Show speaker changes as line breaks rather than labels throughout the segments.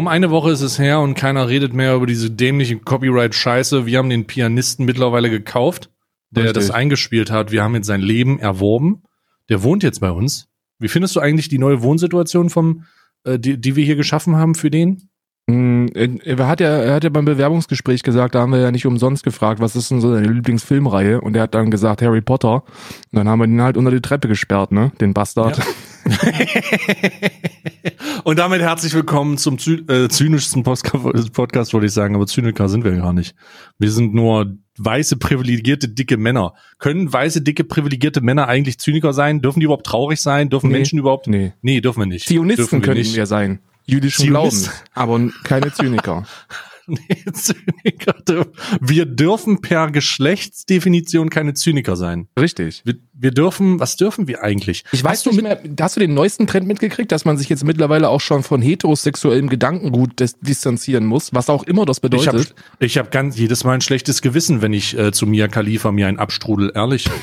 Kaum eine Woche ist es her und keiner redet mehr über diese dämliche Copyright-Scheiße. Wir haben den Pianisten mittlerweile gekauft, der
Richtig.
das eingespielt hat. Wir haben jetzt sein Leben erworben. Der wohnt jetzt bei uns. Wie findest du eigentlich die neue Wohnsituation vom, äh, die, die wir hier geschaffen haben für den?
Mm, Er hat, ja, er hat ja beim Bewerbungsgespräch gesagt, da haben wir ja nicht umsonst gefragt, was ist denn so deine Lieblingsfilmreihe? Und er hat dann gesagt Harry Potter. Und dann haben wir ihn halt unter die Treppe gesperrt, ne? Den Bastard.
Ja. und damit herzlich willkommen zum zy äh, zynischsten Podcast, wollte ich sagen, aber Zyniker sind wir gar nicht. Wir sind nur weiße, privilegierte, dicke Männer. Können weiße, dicke, privilegierte Männer eigentlich Zyniker sein? Dürfen die überhaupt traurig sein? Dürfen
Nee.
Menschen überhaupt?
Nee.
Nee, dürfen wir nicht.
Zionisten
dürfen
könnten
nicht.
wir sein. Jüdischen
Zionist.
Glaubens. Aber keine Zyniker.
Nee, Zyniker dürfen. Wir dürfen per Geschlechtsdefinition keine Zyniker sein.
Richtig.
Wir, wir dürfen, was dürfen wir eigentlich?
Ich weiß
Hast du
nicht mehr, hast du den neuesten Trend mitgekriegt, dass man sich jetzt mittlerweile auch schon von heterosexuellem Gedankengut dis distanzieren muss, was auch immer das
Ich habe
bedeutet?
ich hab ganz jedes Mal ein schlechtes Gewissen, wenn ich äh, zu Mia Khalifa mir einen abstrudel, ehrlich.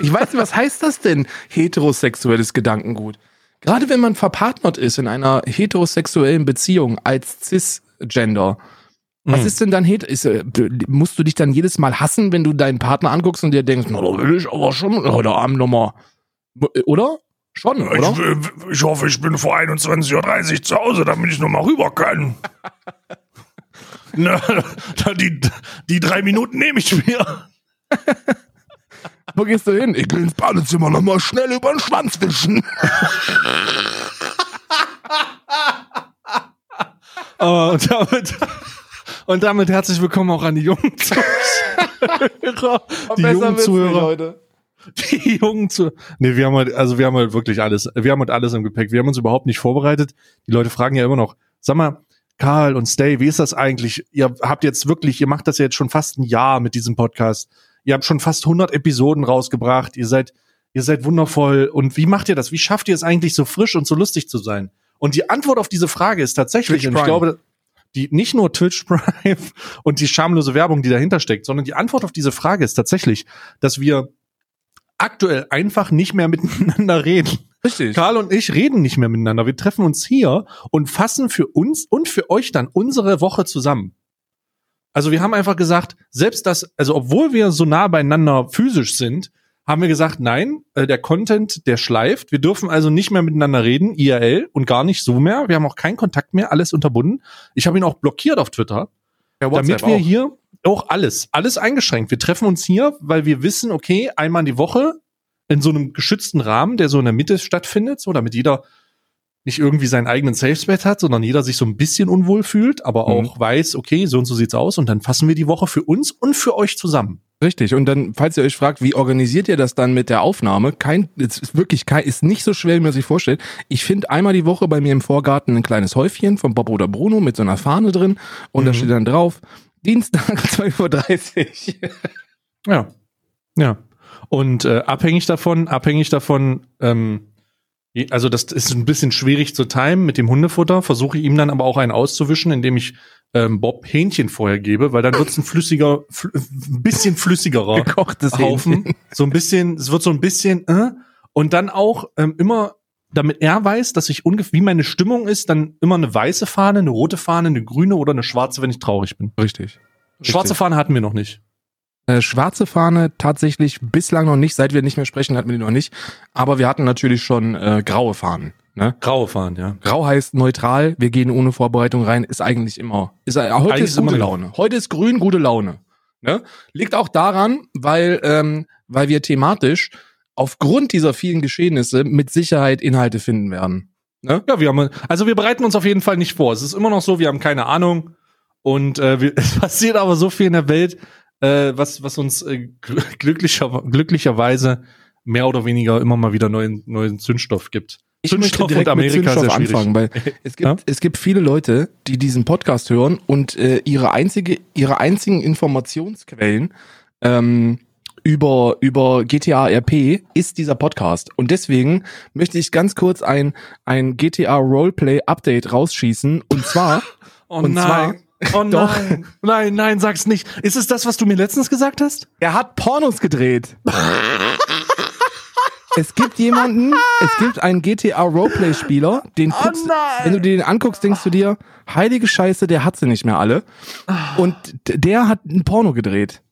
Ich weiß nicht, was heißt das denn, heterosexuelles Gedankengut? Gerade wenn man verpartnert ist in einer heterosexuellen Beziehung als Cisgender, was
Mhm.
ist denn dann het ist, äh, musst du dich dann jedes Mal hassen, wenn du deinen Partner anguckst und dir denkst, na, da will ich aber schon heute Abend nochmal. Oder? Schon, oder?
Ich, ich hoffe, ich bin vor 21.30 Uhr zu Hause, damit ich nochmal rüber kann. Na, na, die, die drei Minuten nehme ich mir.
Wo gehst du hin? Ich will ins Badezimmer nochmal schnell über den Schwanz wischen.
Aber und damit, und damit herzlich willkommen auch an die jungen Zuhörer. Die jungen Zuhörer. Die jungen zu. Nee, wir haben halt, also wir haben halt wirklich alles, wir haben halt alles im Gepäck. Wir haben uns überhaupt nicht vorbereitet. Die Leute fragen ja immer noch, sag mal, Karl und Stay, wie ist das eigentlich? Ihr habt jetzt wirklich, ihr macht das ja jetzt schon fast ein Jahr mit diesem Podcast. Ihr habt schon fast 100 Episoden rausgebracht. Ihr seid, ihr seid wundervoll. Und wie macht ihr das? Wie schafft ihr es eigentlich so frisch und so lustig zu sein? Und die Antwort auf diese Frage ist tatsächlich, und ich glaube, die nicht nur Twitch Prime und die schamlose Werbung, die dahinter steckt, sondern die Antwort auf diese Frage ist tatsächlich, dass wir aktuell einfach nicht mehr miteinander reden.
Richtig.
Karl und ich reden nicht mehr miteinander. Wir treffen uns hier und fassen für uns und für euch dann unsere Woche zusammen. Also wir haben einfach gesagt, selbst das, also obwohl wir so nah beieinander physisch sind, haben wir gesagt, nein, äh, der Content, der schleift. Wir dürfen also nicht mehr miteinander reden, IRL und gar nicht so mehr. Wir haben auch keinen Kontakt mehr, alles unterbunden. Ich habe ihn auch blockiert auf Twitter
Ja,
damit wir hier auch alles, alles eingeschränkt. Wir treffen uns hier, weil wir wissen, okay, einmal die Woche in so einem geschützten Rahmen, der so in der Mitte stattfindet, so damit jeder nicht irgendwie seinen eigenen Safe Space hat, sondern jeder sich so ein bisschen unwohl fühlt, aber
Mhm.
auch weiß, okay, so und so sieht's aus und dann fassen wir die Woche für uns und für euch zusammen.
Richtig. Und dann, falls ihr euch fragt, wie organisiert ihr das dann mit der Aufnahme? Kein, es ist wirklich kein, ist nicht so schwer, wie man sich vorstellt. Ich finde einmal die Woche bei mir im Vorgarten ein kleines Häufchen von Bob oder Bruno mit so einer Fahne drin und da
Mhm.
steht dann drauf, Dienstag 12.30 Uhr.
Ja. Ja. Und äh, abhängig davon, abhängig davon, ähm, also das ist ein bisschen schwierig zu timen mit dem Hundefutter, versuche ich ihm dann aber auch einen auszuwischen, indem ich ähm, Bob Hähnchen vorher gebe, weil dann wird es ein flüssiger, fl ein bisschen flüssigerer
Gekochtes
Haufen.
Hähnchen.
So ein bisschen, es wird so ein bisschen, äh, und dann auch ähm, immer, damit er weiß, dass ich ungefähr, wie meine Stimmung ist, dann immer eine weiße Fahne, eine rote Fahne, eine grüne oder eine schwarze, wenn ich traurig bin.
Richtig.
Schwarze Fahne hatten wir noch nicht.
Äh, schwarze Fahne tatsächlich bislang noch nicht, seit wir nicht mehr sprechen, hatten wir die noch nicht. Aber wir hatten natürlich schon äh, graue Fahnen. Ne?
Graue Fahnen, ja.
Grau heißt neutral, wir gehen ohne Vorbereitung rein, ist eigentlich immer. Ist, äh, heute
Eigentlich
ist gute
eine-
Laune. Heute ist grün, gute Laune. Ne? Liegt auch daran, weil, ähm, weil wir thematisch aufgrund dieser vielen Geschehnisse mit Sicherheit Inhalte finden werden. Ne?
Ja, wir haben, also wir bereiten uns auf jeden Fall nicht vor. Es ist immer noch so, wir haben keine Ahnung. Und äh, wir, es passiert aber so viel in der Welt, äh, was, was uns äh, gl- glücklicher, glücklicherweise mehr oder weniger immer mal wieder neuen, neuen Zündstoff gibt.
Ich möchte direkt mit Zündstoff anfangen, weil es gibt,
Ja?
es gibt viele Leute, die diesen Podcast hören und äh, ihre einzige, ihre einzigen Informationsquellen ähm, über, über GTA RP ist dieser Podcast. Und deswegen möchte ich ganz kurz ein, ein GTA Roleplay Update rausschießen. Und zwar,
Oh
Und
nein. Oh
Doch.
nein. Nein, nein, sag's nicht. Ist es das, was du mir letztens gesagt hast?
er hat Pornos gedreht. Es gibt jemanden, es gibt einen GTA Roleplay Spieler, den
Oh
guckst, wenn du dir den anguckst, denkst du dir, heilige Scheiße, der hat sie nicht mehr alle. Und der hat ein Porno gedreht.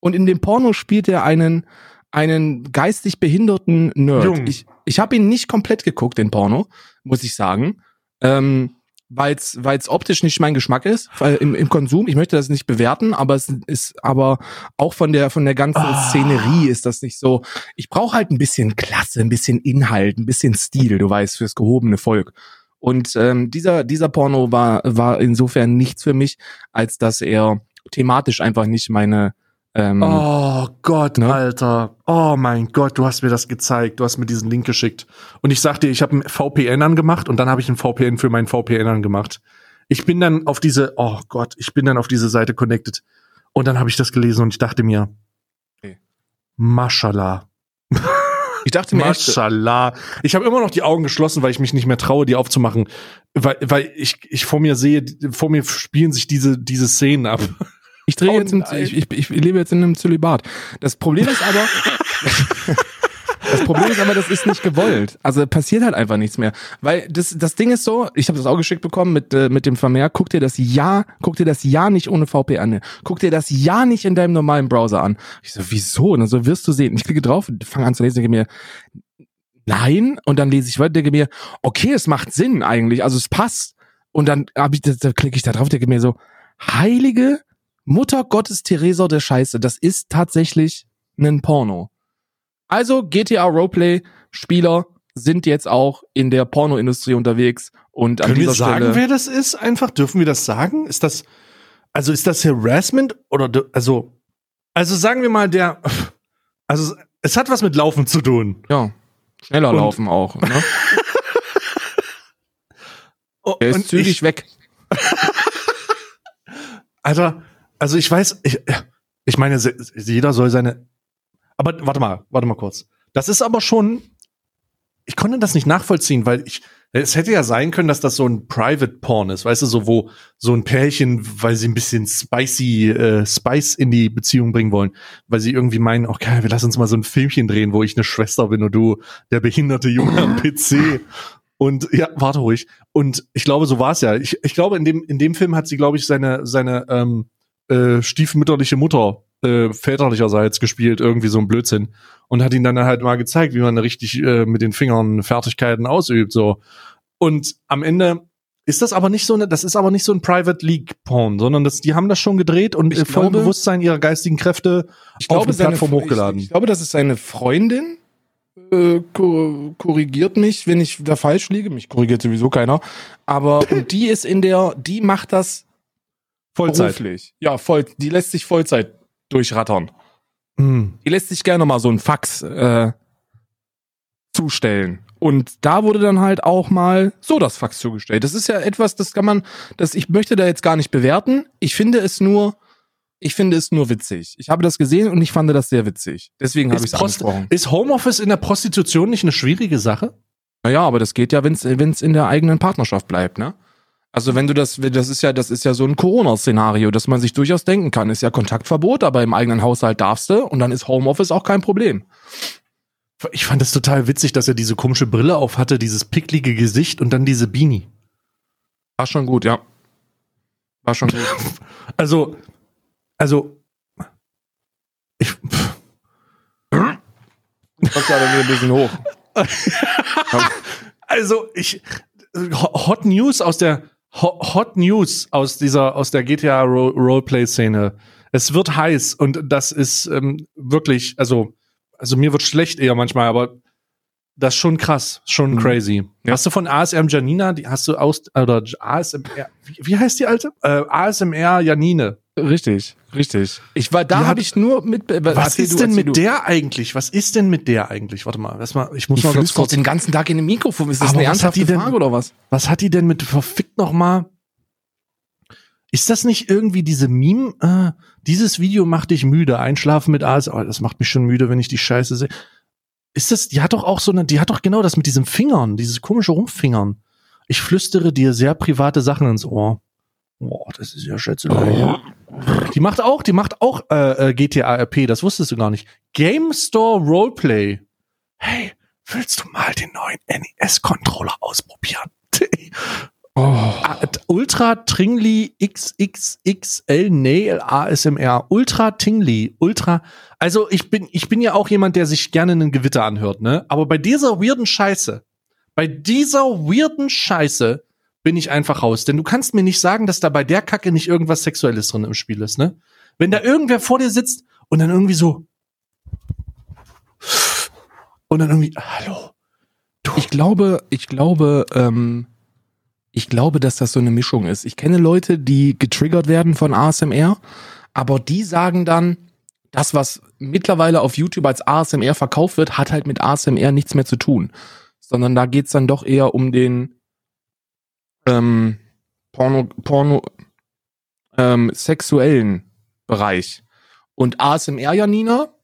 Und in dem Porno spielt er einen einen geistig behinderten Nerd.
Jung.
Ich, ich habe ihn nicht komplett geguckt, den Porno, muss ich sagen. Ähm, weil es optisch nicht mein Geschmack ist weil im, im Konsum. Ich möchte das nicht bewerten, aber es ist aber auch von der von der ganzen
Ah.
Szenerie ist das nicht so. Ich brauche halt ein bisschen Klasse, ein bisschen Inhalt, ein bisschen Stil, du weißt, fürs gehobene Volk. Und ähm, dieser dieser Porno war war insofern nichts für mich, als dass er thematisch einfach nicht meine ähm,
Oh Gott,
Ne?
Alter. Oh mein Gott, du hast mir das gezeigt. Du hast mir diesen Link geschickt. Und ich sag dir, ich habe ein VPN angemacht und dann habe ich ein VPN für meinen VPN angemacht. Ich bin dann auf diese, oh Gott, ich bin dann auf diese Seite connected. Und dann habe ich das gelesen und ich dachte mir,
Okay.
Mashallah.
ich dachte mir
Mashallah. Ich habe immer noch die Augen geschlossen, weil ich mich nicht mehr traue, die aufzumachen. Weil, weil ich, ich vor mir sehe, vor mir spielen sich diese, diese Szenen ab.
Ich drehe jetzt im, ich, ich, ich lebe jetzt in einem Zölibat. Das Problem ist aber, das Problem ist aber, das ist nicht gewollt. Also passiert halt einfach nichts mehr, weil das das Ding ist so. Ich habe das auch geschickt bekommen mit äh, mit dem Vermerk. Guck dir das ja, guck dir das ja nicht ohne VPN an. Guck dir das ja nicht in deinem normalen Browser an. Ich so wieso? Und dann so wirst du sehen. Ich klicke drauf, fange an zu lesen, denke mir nein und dann lese ich weiter, denke mir okay, es macht Sinn eigentlich, also es passt. Und dann habe ich da klicke ich da drauf, denke mir so heilige Mutter Gottes Theresa der Scheiße, das ist tatsächlich ein Porno. Also GTA Roleplay Spieler sind jetzt auch in der Pornoindustrie unterwegs und an
Können
dieser
wir sagen,
Stelle
wer das ist? Einfach dürfen wir das sagen? Ist das also ist das Harassment oder also also sagen wir mal der also es hat was mit Laufen zu tun.
ja schneller
Und-
laufen auch. Ne? Er ist
Und
zügig
ich,
weg.
Alter, also ich weiß, ich, ich meine, jeder soll seine. Aber warte mal, warte mal kurz. Das ist aber schon. Ich konnte das nicht nachvollziehen, weil ich. Es hätte ja sein können, dass das so ein Private Porn ist, weißt du, so wo so ein Pärchen, weil sie ein bisschen spicy äh, Spice in die Beziehung bringen wollen, weil sie irgendwie meinen, okay, wir lassen uns mal so ein Filmchen drehen, wo ich eine Schwester bin und du der behinderte Junge am PC. Und ja, warte ruhig. Und ich glaube, so war es ja. Ich, ich glaube, in dem, in dem Film hat sie, glaube ich, seine, seine ähm, äh, stiefmütterliche Mutter äh, väterlicherseits gespielt, irgendwie so ein Blödsinn. Und hat ihn dann halt mal gezeigt, wie man richtig äh, mit den Fingern Fertigkeiten ausübt. so. Und am Ende ist das aber nicht so eine, das ist aber nicht so ein Private League Porn, sondern das, die haben das schon gedreht und
Ich
äh, voll
glaube-
Bewusstsein ihrer geistigen Kräfte
Ich
auf
glaube,
eine
seine,
Plattform hochgeladen.
Ich, ich glaube, das ist seine Freundin. Äh, ko- korrigiert mich, wenn ich da falsch liege. Mich korrigiert sowieso keiner. Aber die ist in der, die macht das
Vollzeit.
beruflich. Ja, voll. Die lässt sich Vollzeit durchrattern.
Hm.
Die lässt sich gerne mal so ein Fax äh, zustellen. Und da wurde dann halt auch mal so das Fax zugestellt. Das ist ja etwas, das kann man, das ich möchte da jetzt gar nicht bewerten. Ich finde es nur, ich finde es nur witzig. Ich habe das gesehen und ich fand das sehr witzig. Deswegen habe ich es angesprochen.
ist Homeoffice in der Prostitution nicht eine schwierige Sache?
Naja, aber das geht ja, wenn es in der eigenen Partnerschaft bleibt, ne? Also wenn du das, das ist ja, das ist ja so ein Corona-Szenario, dass man sich durchaus denken kann. Ist ja Kontaktverbot, aber im eigenen Haushalt darfst du und dann ist Homeoffice auch kein Problem.
Ich fand es total witzig, dass er diese komische Brille auf hatte, dieses picklige Gesicht und dann diese Beanie.
War schon gut, ja. War schon gut.
Also, also, ich,
Kommt gerade mir ein bisschen hoch.
also ich, Hot News aus der Hot News aus dieser aus der GTA Ro Roleplay Szene. Es wird heiß und das ist ähm, wirklich, also also mir wird schlecht eher manchmal, aber das ist schon krass, schon
Mhm.
crazy.
Ja.
Hast du von ASM Janina, die hast du aus oder ASMR, wie, wie heißt die alte? Äh, ASMR Janine.
Richtig, richtig. Ich war, da habe ich nur mit.
Was
erzähl
ist
du,
denn mit
du.
der eigentlich? Was ist denn mit der eigentlich? Warte mal, mal ich muss
Die
mal ganz kurz.
den ganzen Tag in dem Mikrofon. Ist das
Aber
eine
was hat die
ernsthafte
denn-
Frage oder was?
Was hat die denn mit verfickt noch mal? Ist das nicht irgendwie diese Meme? Äh, dieses Video macht dich müde. Einschlafen mit AS. Oh, das macht mich schon müde, wenn ich die Scheiße sehe. Ist das? Die hat doch auch so eine. Die hat doch genau das mit diesen Fingern, dieses komische Rumfingern. Ich flüstere dir sehr private Sachen ins Ohr. Boah, das ist ja Schätzelei. Die macht auch, die macht auch äh, äh, GTA RP. Das wusstest du gar nicht. Game Store Roleplay. Hey, willst du mal den neuen NES-Controller ausprobieren?
Oh.
Ultra Tringli XXXL Nail ASMR. Ultra Tingli. Ultra. Also ich bin, ich bin ja auch jemand, der sich gerne einen Gewitter anhört, ne? Aber bei dieser weirden Scheiße, bei dieser weirden Scheiße bin ich einfach raus. Denn du kannst mir nicht sagen, dass da bei der Kacke nicht irgendwas Sexuelles drin im Spiel ist, ne? Wenn da irgendwer vor dir sitzt und dann irgendwie so und dann irgendwie, hallo.
Ich glaube, ich glaube, ähm, ich glaube, dass das so eine Mischung ist. Ich kenne Leute, die getriggert werden von ASMR, aber die sagen dann, das, was mittlerweile auf YouTube als ASMR verkauft wird, hat halt mit ASMR nichts mehr zu tun. Sondern da geht's dann doch eher um den ähm, Porno, Porno, ähm, sexuellen Bereich. Und ASMR, Janina,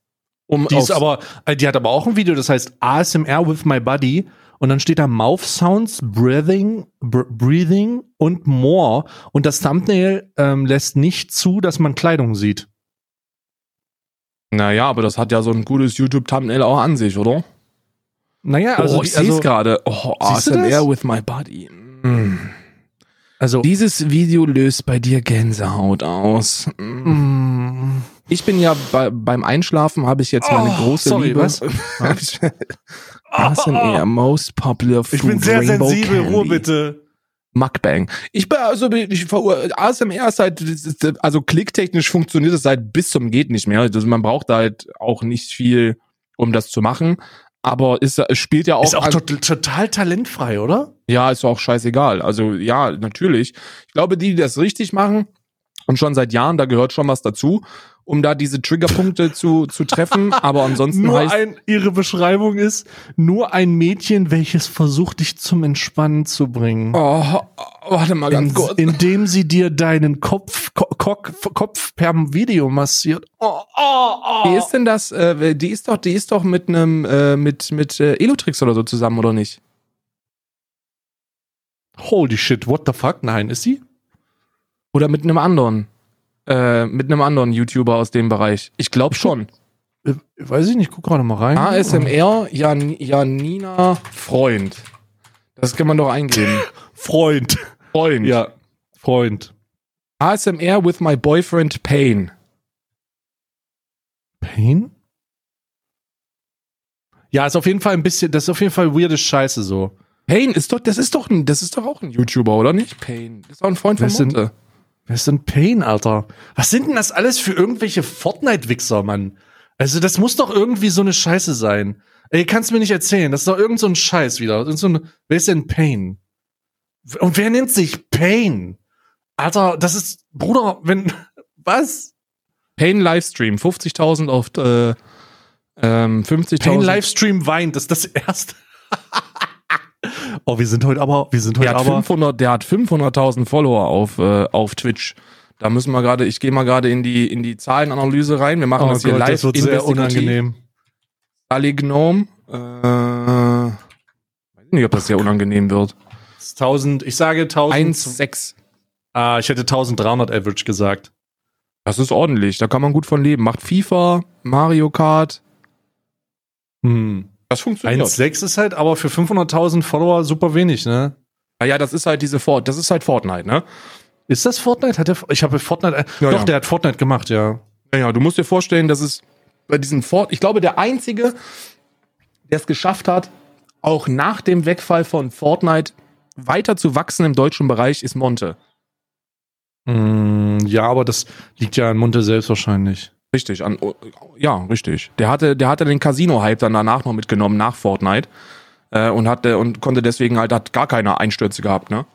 um
Die ist aber, äh, die hat aber auch ein Video, das heißt ASMR with my body. Und dann steht da Mouth Sounds, Breathing, br Breathing und more. Und das Thumbnail ähm, lässt nicht zu, dass man Kleidung sieht.
Naja, aber das hat ja so ein gutes YouTube-Thumbnail auch an sich, oder?
Naja,
Also oh, ich sehe es
also,
gerade. Oh, ASMR with my body. Mm.
also
Dieses Video löst bei dir Gänsehaut aus. Mm. Ich bin ja bei, beim Einschlafen habe ich jetzt meine
Oh,
große
sorry,
Liebe.
was?
Ich- ASMR most popular food
ich bin sehr
Rainbow
sensibel,
Candy.
Ruhe bitte.
Mukbang. Ich bin also ich ASMR ist halt also klicktechnisch funktioniert es halt bis zum geht nicht mehr. Also man braucht da halt auch nicht viel, um das zu machen. Aber ist, es spielt ja auch,
Ist auch tot, total talentfrei, oder?
ja, ist auch scheißegal. Also ja, natürlich. Ich glaube, die, die das richtig machen und schon seit Jahren, da gehört schon was dazu, um da diese Triggerpunkte zu, zu treffen. Aber ansonsten
Nur
heißt
ein, ihre Beschreibung ist, nur ein Mädchen, welches versucht, dich zum Entspannen zu bringen.
Oh, warte mal ganz
In,
kurz.
indem sie dir deinen Kopf, Ko Kopf, Kopf per Video massiert. Oh, oh, oh.
Wie ist denn das? Äh, die ist doch, die ist doch mit einem, äh, mit mit äh, Elotrix oder so zusammen, oder nicht?
Holy shit, what the fuck? Nein, ist sie?
Oder mit einem anderen, äh, mit einem anderen YouTuber aus dem Bereich? Ich glaube schon.
Äh, Weiß ich nicht, guck gerade mal rein.
ASMR Jan, Janina Freund. Das kann man doch eingeben.
Freund.
Freund.
Ja, Freund.
ASMR with my boyfriend Pain.
Pain? Ja, ist auf jeden Fall ein bisschen, das ist auf jeden Fall weirde Scheiße so.
Pain ist doch, das ist doch ein, das ist doch auch ein YouTuber, oder nicht? Pain. Das ist doch ein Freund von Monte.
Wer ist denn Pain, Alter? Was sind denn das alles für irgendwelche Fortnite-Wichser, Mann? Also, das muss doch irgendwie so eine Scheiße sein. Ey, kannst du mir nicht erzählen. Das ist doch irgend so ein Scheiß wieder. Irgend so ein, wer ist denn Pain? Und wer nennt sich Pain? Alter, das ist, Bruder, wenn, was?
Pain Livestream, 50.000 auf, äh, ähm, 50.000.
Pain Livestream weint, das ist das erste. oh, wir sind heute aber, wir sind heute
Der hat
aber.
500, der hat 500.000 Follower auf, äh, auf Twitch. Da müssen wir gerade, ich gehe mal gerade in die, in die Zahlenanalyse rein. Wir machen
Oh
das hier
Gott,
live.
das wird sehr unangenehm.
Ali Gnome. Äh, weiß nicht, ob das sehr unangenehm wird.
1000, ich sage 1000.
1,6.
Ah, ich hätte 1300 Average gesagt.
Das ist ordentlich. Da kann man gut von leben. Macht FIFA, Mario Kart.
Hm.
Das funktioniert.
1,6 ist halt aber für 500.000 Follower super wenig, ne?
Naja, das ist halt diese Fort, das ist halt Fortnite, ne?
Ist das Fortnite? Hat der, ich habe Fortnite, äh,
Ja,
doch,
ja.
der hat Fortnite gemacht, ja.
Naja, du musst dir vorstellen, dass es bei diesen Fort, ich glaube, der einzige, der es geschafft hat, auch nach dem Wegfall von Fortnite weiter zu wachsen im deutschen Bereich, ist Monte.
Mm, ja, aber das liegt ja an Monte selbst wahrscheinlich.
Richtig, an, ja, richtig. Der hatte, der hatte den Casino-Hype dann danach noch mitgenommen, nach Fortnite. Äh, und hatte, und konnte deswegen halt, hat gar keine Einstürze gehabt, ne?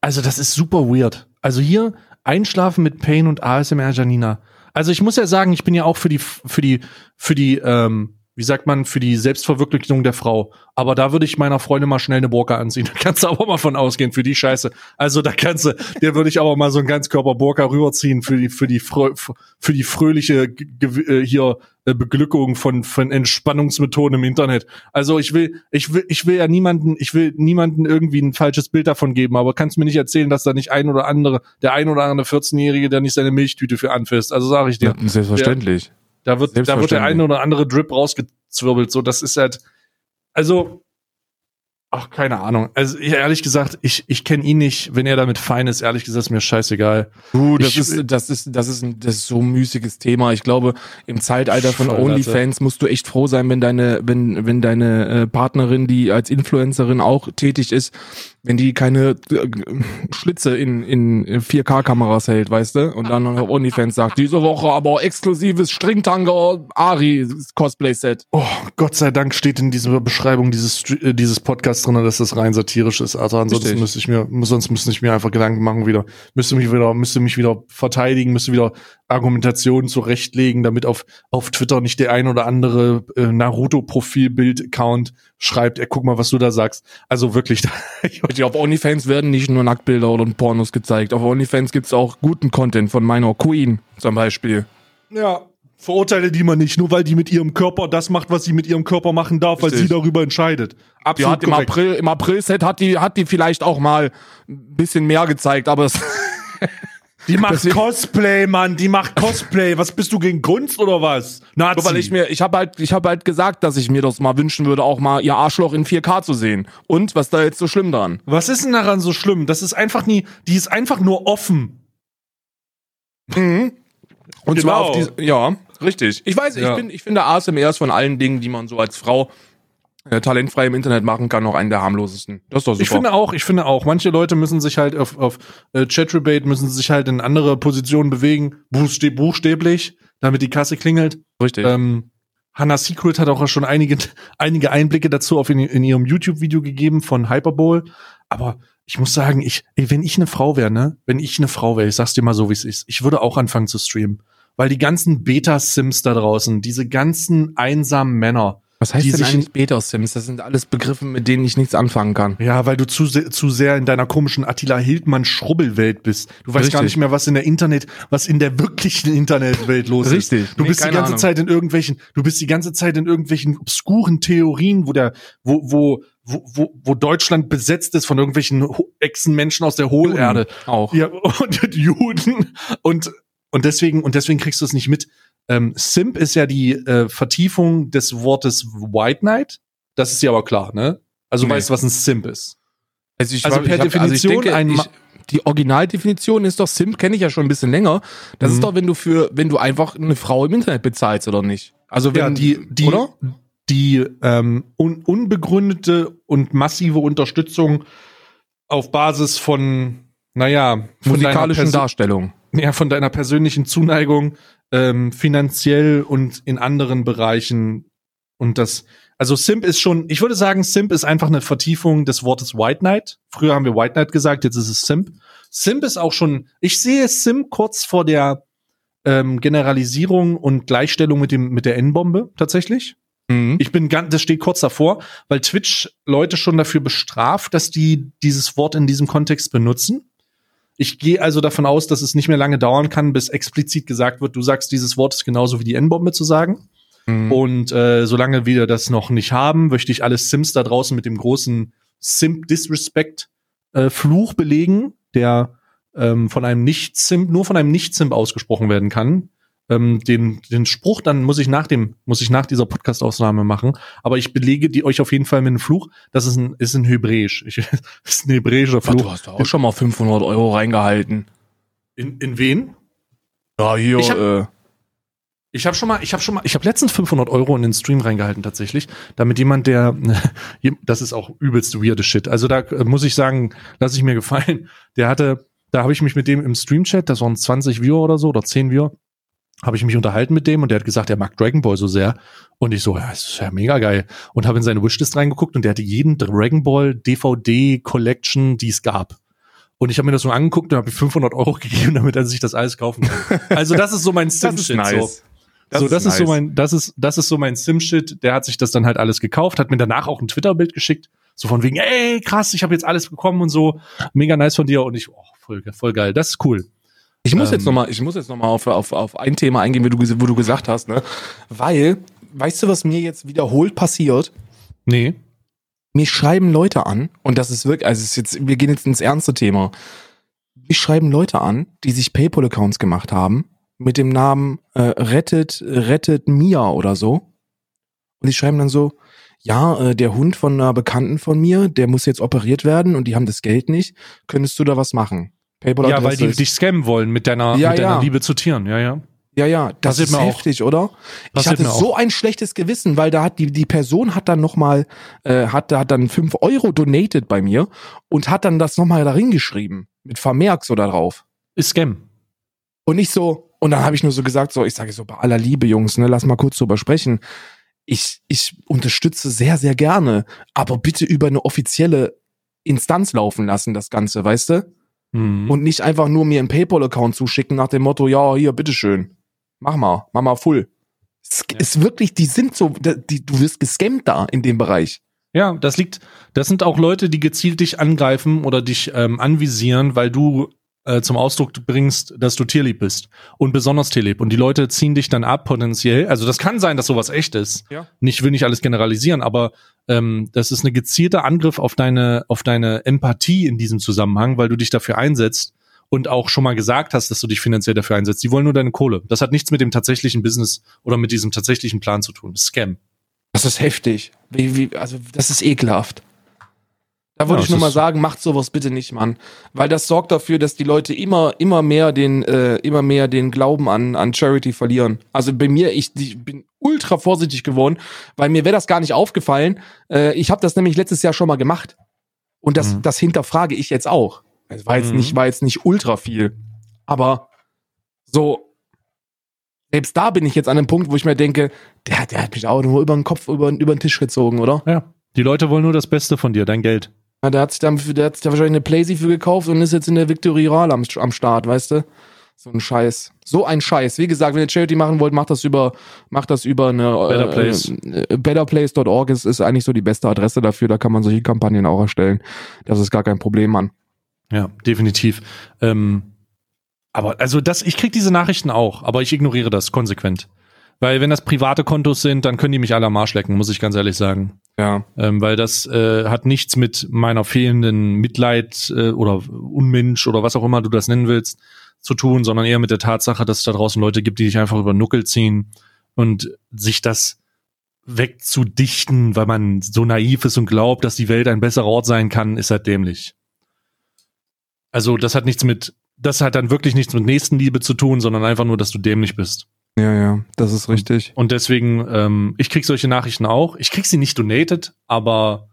Also, das ist super weird. Also hier Einschlafen mit Pain und ASMR Janina. Also ich muss ja sagen, ich bin ja auch für die, für die, für die, ähm, wie sagt man, für die Selbstverwirklichung der Frau. Aber da würde ich meiner Freundin mal schnell eine Burka anziehen. Da kannst du aber mal von ausgehen, für die Scheiße. Also da kannst du, der würde ich aber mal so einen Ganzkörper-Burka rüberziehen für die, für die, für die fröhliche äh, hier äh, Beglückung von, von Entspannungsmethoden im Internet. Also ich will, ich will, ich will ja niemanden, ich will niemanden irgendwie ein falsches Bild davon geben, aber kannst mir nicht erzählen, dass da nicht ein oder andere, der ein oder andere 14-Jährige, der nicht seine Milchtüte für anfasst. Also sage ich dir.
Selbstverständlich.
Da wird, da wird der eine oder andere Drip rausge zwirbelt. So, das ist halt, also, ach, keine Ahnung. Also ehrlich gesagt, ich, ich kenne ihn nicht. Wenn er damit fein ist, ehrlich gesagt, ist mir scheißegal.
Du, das
Ich-
ist, das ist, das ist, ein, das ist so ein müßiges Thema. Ich glaube, im Zeitalter von OnlyFans musst du echt froh sein, wenn deine, wenn, wenn deine äh, Partnerin, die als Influencerin auch tätig ist, wenn die keine äh, Schlitze in, in 4K-Kameras hält, weißt du? Und dann auf OnlyFans sagt, diese Woche aber exklusives Stringtanger Ari Cosplay-Set.
Oh, Gott sei Dank steht in dieser Beschreibung dieses, äh, dieses Podcasts drin, dass das rein satirisch ist. Also ansonsten
Richtig.
müsste ich mir, sonst müsste ich mir einfach Gedanken machen wieder. Müsste mich wieder, müsste mich wieder verteidigen, müsste wieder Argumentationen zurechtlegen, damit auf, auf Twitter nicht der ein oder andere äh, Naruto-Profilbild-Account schreibt, ey, guck mal, was du da sagst. Also wirklich, ich
Auf OnlyFans werden nicht nur Nacktbilder oder Pornos gezeigt. Auf OnlyFans gibt's auch guten Content von meiner Queen zum Beispiel.
Ja, verurteile die man nicht, nur weil die mit ihrem Körper das macht, was sie mit ihrem Körper machen darf, weil
Richtig.
sie darüber entscheidet.
Die
Absolut
hat im
korrekt.
April, im April-Set hat die, hat die vielleicht auch mal ein bisschen mehr gezeigt, aber es,
Die macht
Deswegen-
Cosplay, Mann, die macht Cosplay. Was bist du gegen Kunst oder was? Nazi.
nur weil ich mir, ich habe halt, ich habe halt gesagt, dass ich mir das mal wünschen würde, auch mal ihr Arschloch in 4K zu sehen. Und was da jetzt so schlimm dran?
was ist denn daran so schlimm? Das ist einfach nie, die ist einfach nur offen.
Und
Genau.
zwar auf diese, ja, richtig. Ich weiß,
Ja.
ich bin, ich finde ASMR ist von allen Dingen, die man so als Frau talentfrei im Internet machen kann, noch einen der harmlosesten. Das ist doch super.
Ich finde auch, ich finde auch, manche Leute müssen sich halt auf, auf äh, Chatrebate, müssen sich halt in andere Positionen bewegen, buchstä buchstäblich, damit die Kasse klingelt.
richtig.
Ähm, Hannah Secret hat auch schon einige, einige Einblicke dazu auf in, in ihrem YouTube-Video gegeben von Hyperbowl. Aber ich muss sagen, ich, ey, wenn ich eine Frau wäre, ne, wenn ich eine Frau wäre, ich sag's dir mal so, wie es ist, ich würde auch anfangen zu streamen. Weil die ganzen Beta-Sims da draußen, diese ganzen einsamen Männer,
was heißt denn eigentlich Beta-Sims? Das sind alles Begriffe, mit denen ich nichts anfangen kann.
Ja, weil du zu, zu sehr in deiner komischen Attila Hildmann Schrubbelwelt bist. Du weißt gar
Richtig.
nicht mehr, was in der Internet, was in der wirklichen Internetwelt los
Richtig.
ist. Du
Nee,
bist die ganze
Ahnung.
Zeit in irgendwelchen, du bist die ganze Zeit in irgendwelchen obskuren Theorien, wo der, wo, wo, wo, wo, wo Deutschland besetzt ist von irgendwelchen Echsenmenschen aus der Hohlerde.
Auch.
Ja, und Juden. Und, und deswegen, und deswegen kriegst du es nicht mit. Ähm, Simp ist ja die äh, Vertiefung des Wortes White Knight. Das ist ja aber klar, ne? Also
Nee.
du weißt, was ein Simp ist.
Also, ich,
Also
war-
per
ich hab,
Definition
also ich denke,
ein
ich, die Originaldefinition ist doch Simp, kenne ich ja schon ein bisschen länger. Das
Mhm.
ist doch, wenn du für, wenn du einfach eine Frau im Internet bezahlst oder nicht. Also wenn,
ja, die, die,
oder?
die ähm, un unbegründete und massive Unterstützung auf Basis von, naja, von
musikalischen
Perso
Darstellung.
ja, von deiner persönlichen Zuneigung, ähm, finanziell und in anderen Bereichen. Und das, also Simp ist schon, ich würde sagen, Simp ist einfach eine Vertiefung des Wortes White Knight. Früher haben wir White Knight gesagt, jetzt ist es Simp. Simp ist auch schon, ich sehe Simp kurz vor der ähm, Generalisierung und Gleichstellung mit dem mit der N-Bombe tatsächlich.
Mhm.
Ich bin ganz, das steht kurz davor, weil Twitch Leute schon dafür bestraft, dass die dieses Wort in diesem Kontext benutzen. Ich gehe also davon aus, dass es nicht mehr lange dauern kann, bis explizit gesagt wird, du sagst, dieses Wort ist genauso wie die N-Bombe zu sagen.
Mhm.
Und äh, solange wir das noch nicht haben, möchte ich alle Sims da draußen mit dem großen Simp-Disrespect-Fluch belegen, der ähm, von einem Nicht-Simp, nur von einem Nicht-Simp ausgesprochen werden kann. Ähm, den, den Spruch dann muss ich nach dem, muss ich nach dieser Podcast-Ausnahme machen. Aber ich belege die euch auf jeden Fall mit einem Fluch. Das ist ein, ist ein Hebräisch. Ich, das ist ein hebräischer
Ach,
Fluch.
du hast doch auch schon mal 500 Euro reingehalten.
In, in wen?
Ja, hier,
Ich hab-
äh,
Ich habe schon mal, ich habe schon mal, ich habe letztens 500 Euro in den Stream reingehalten tatsächlich, damit jemand, der, das ist auch übelst weirde Shit. Also da äh, muss ich sagen, lasse ich mir gefallen. Der hatte, da habe ich mich mit dem im Stream-Chat, das waren 20 Viewer oder so oder 10 Viewer, habe ich mich unterhalten mit dem und der hat gesagt, er mag Dragon Ball so sehr. Und ich so, ja, das ist ja mega geil. Und habe in seine Wishlist reingeguckt und der hatte jeden Dragon Ball DVD Collection, die es gab. Und ich habe mir das so angeguckt und habe 500 Euro gegeben, damit er sich das alles kaufen kann. Also das ist so mein
das ist
Sim-Shit. So
nice.
so, das ist so
nice.
mein, das ist, das ist so mein Sim-Shit. Der hat sich das dann halt alles gekauft, hat mir danach auch ein Twitter-Bild geschickt. So von wegen, ey, krass, ich habe jetzt alles bekommen und so. Mega nice von dir. Und ich, oh, voll, voll geil. Das ist cool.
Ich muss
Ähm,
jetzt noch mal, ich muss jetzt noch mal auf, auf, auf ein Thema eingehen, wo du, wo du gesagt hast, ne? Weil, weißt du, was mir jetzt wiederholt passiert?
Nee.
Mir schreiben Leute an, und das ist wirklich, also es ist jetzt, wir gehen jetzt ins ernste Thema. Mich schreiben Leute an, die sich PayPal-Accounts gemacht haben, mit dem Namen äh, Rettet, Rettet Mia oder so. Und die schreiben dann so, ja, äh, der Hund von einer Bekannten von mir, der muss jetzt operiert werden und die haben das Geld nicht. Könntest du da was machen?
Ja, weil die dich scammen wollen mit deiner,
Ja,
mit deiner
ja.
Liebe zu Tieren. Ja, ja.
Ja, ja, das
Passiert
ist
mir auch.
heftig, oder? Ich
Passiert
hatte so ein schlechtes Gewissen, weil da hat die, die Person hat dann nochmal, äh, hat, hat dann fünf Euro donated bei mir und hat dann das nochmal darin geschrieben. Mit Vermerk so da drauf.
Ist Scam.
Und ich so, und dann habe ich nur so gesagt, so, ich sage so, bei aller Liebe, Jungs, ne, lass mal kurz drüber sprechen. Ich, ich unterstütze sehr, sehr gerne, aber bitte über eine offizielle Instanz laufen lassen, das Ganze, weißt du?
Mhm.
Und nicht einfach nur mir einen PayPal-Account zuschicken nach dem Motto, ja, hier, bitteschön. Mach mal, mach mal full. Es
Ja.
ist wirklich, die sind so, die, du wirst gescammt da in dem Bereich.
Ja, das liegt, das sind auch Leute, die gezielt dich angreifen oder dich ähm, anvisieren, weil du äh, zum Ausdruck bringst, dass du tierlieb bist und besonders tierlieb. Und die Leute ziehen dich dann ab potenziell. Also das kann sein, dass sowas echt ist.
Ja.
Nicht will nicht alles generalisieren, aber ähm, das ist ein gezielter Angriff auf deine auf deine Empathie in diesem Zusammenhang, weil du dich dafür einsetzt und auch schon mal gesagt hast, dass du dich finanziell dafür einsetzt. Die wollen nur deine Kohle. Das hat nichts mit dem tatsächlichen Business oder mit diesem tatsächlichen Plan zu tun. Scam.
Das ist heftig. Wie, wie, also, das ist ekelhaft. Da würde
Ja,
ich nur mal sagen, macht sowas bitte nicht, Mann. Weil das sorgt dafür, dass die Leute immer, immer mehr den, äh, immer mehr den Glauben an, an Charity verlieren. Also bei mir, ich, ich bin ultra vorsichtig geworden, weil mir wäre das gar nicht aufgefallen. Äh, ich habe das nämlich letztes Jahr schon mal gemacht. Und das,
Mhm.
das hinterfrage ich jetzt auch. Es war jetzt
Mhm.
nicht, war jetzt nicht ultra viel. Aber so, selbst da bin ich jetzt an einem Punkt, wo ich mir denke, der, der hat mich auch nur über den Kopf, über, über den Tisch gezogen, oder?
Ja. Die Leute wollen nur das Beste von dir, dein Geld.
Ja, der hat sich dann, der hat sich da wahrscheinlich eine Playsee für gekauft und ist jetzt in der Victory Royale am, am Start, weißt du? So ein Scheiß. So ein Scheiß. Wie gesagt, wenn ihr Charity machen wollt, macht das über, macht das über eine
Better Place.
Äh, betterplace.org ist, ist eigentlich so die beste Adresse dafür. Da kann man solche Kampagnen auch erstellen. Das ist gar kein Problem, Mann.
Ja, definitiv. Ähm, aber also das, ich krieg diese Nachrichten auch, aber ich ignoriere das konsequent. Weil wenn das private Kontos sind, dann können die mich alle am Arsch lecken, muss ich ganz ehrlich sagen.
Ja.
Ähm, weil das äh, hat nichts mit meiner fehlenden Mitleid äh, oder Unmensch oder was auch immer du das nennen willst zu tun, sondern eher mit der Tatsache, dass es da draußen Leute gibt, die dich einfach über Nuckel ziehen und sich das wegzudichten, weil man so naiv ist und glaubt, dass die Welt ein besserer Ort sein kann, ist halt dämlich. Also das hat nichts mit, das hat dann wirklich nichts mit Nächstenliebe zu tun, sondern einfach nur, dass du dämlich bist.
Ja, ja, das ist richtig.
Und deswegen, ähm, ich krieg solche Nachrichten auch. Ich krieg sie nicht donated, aber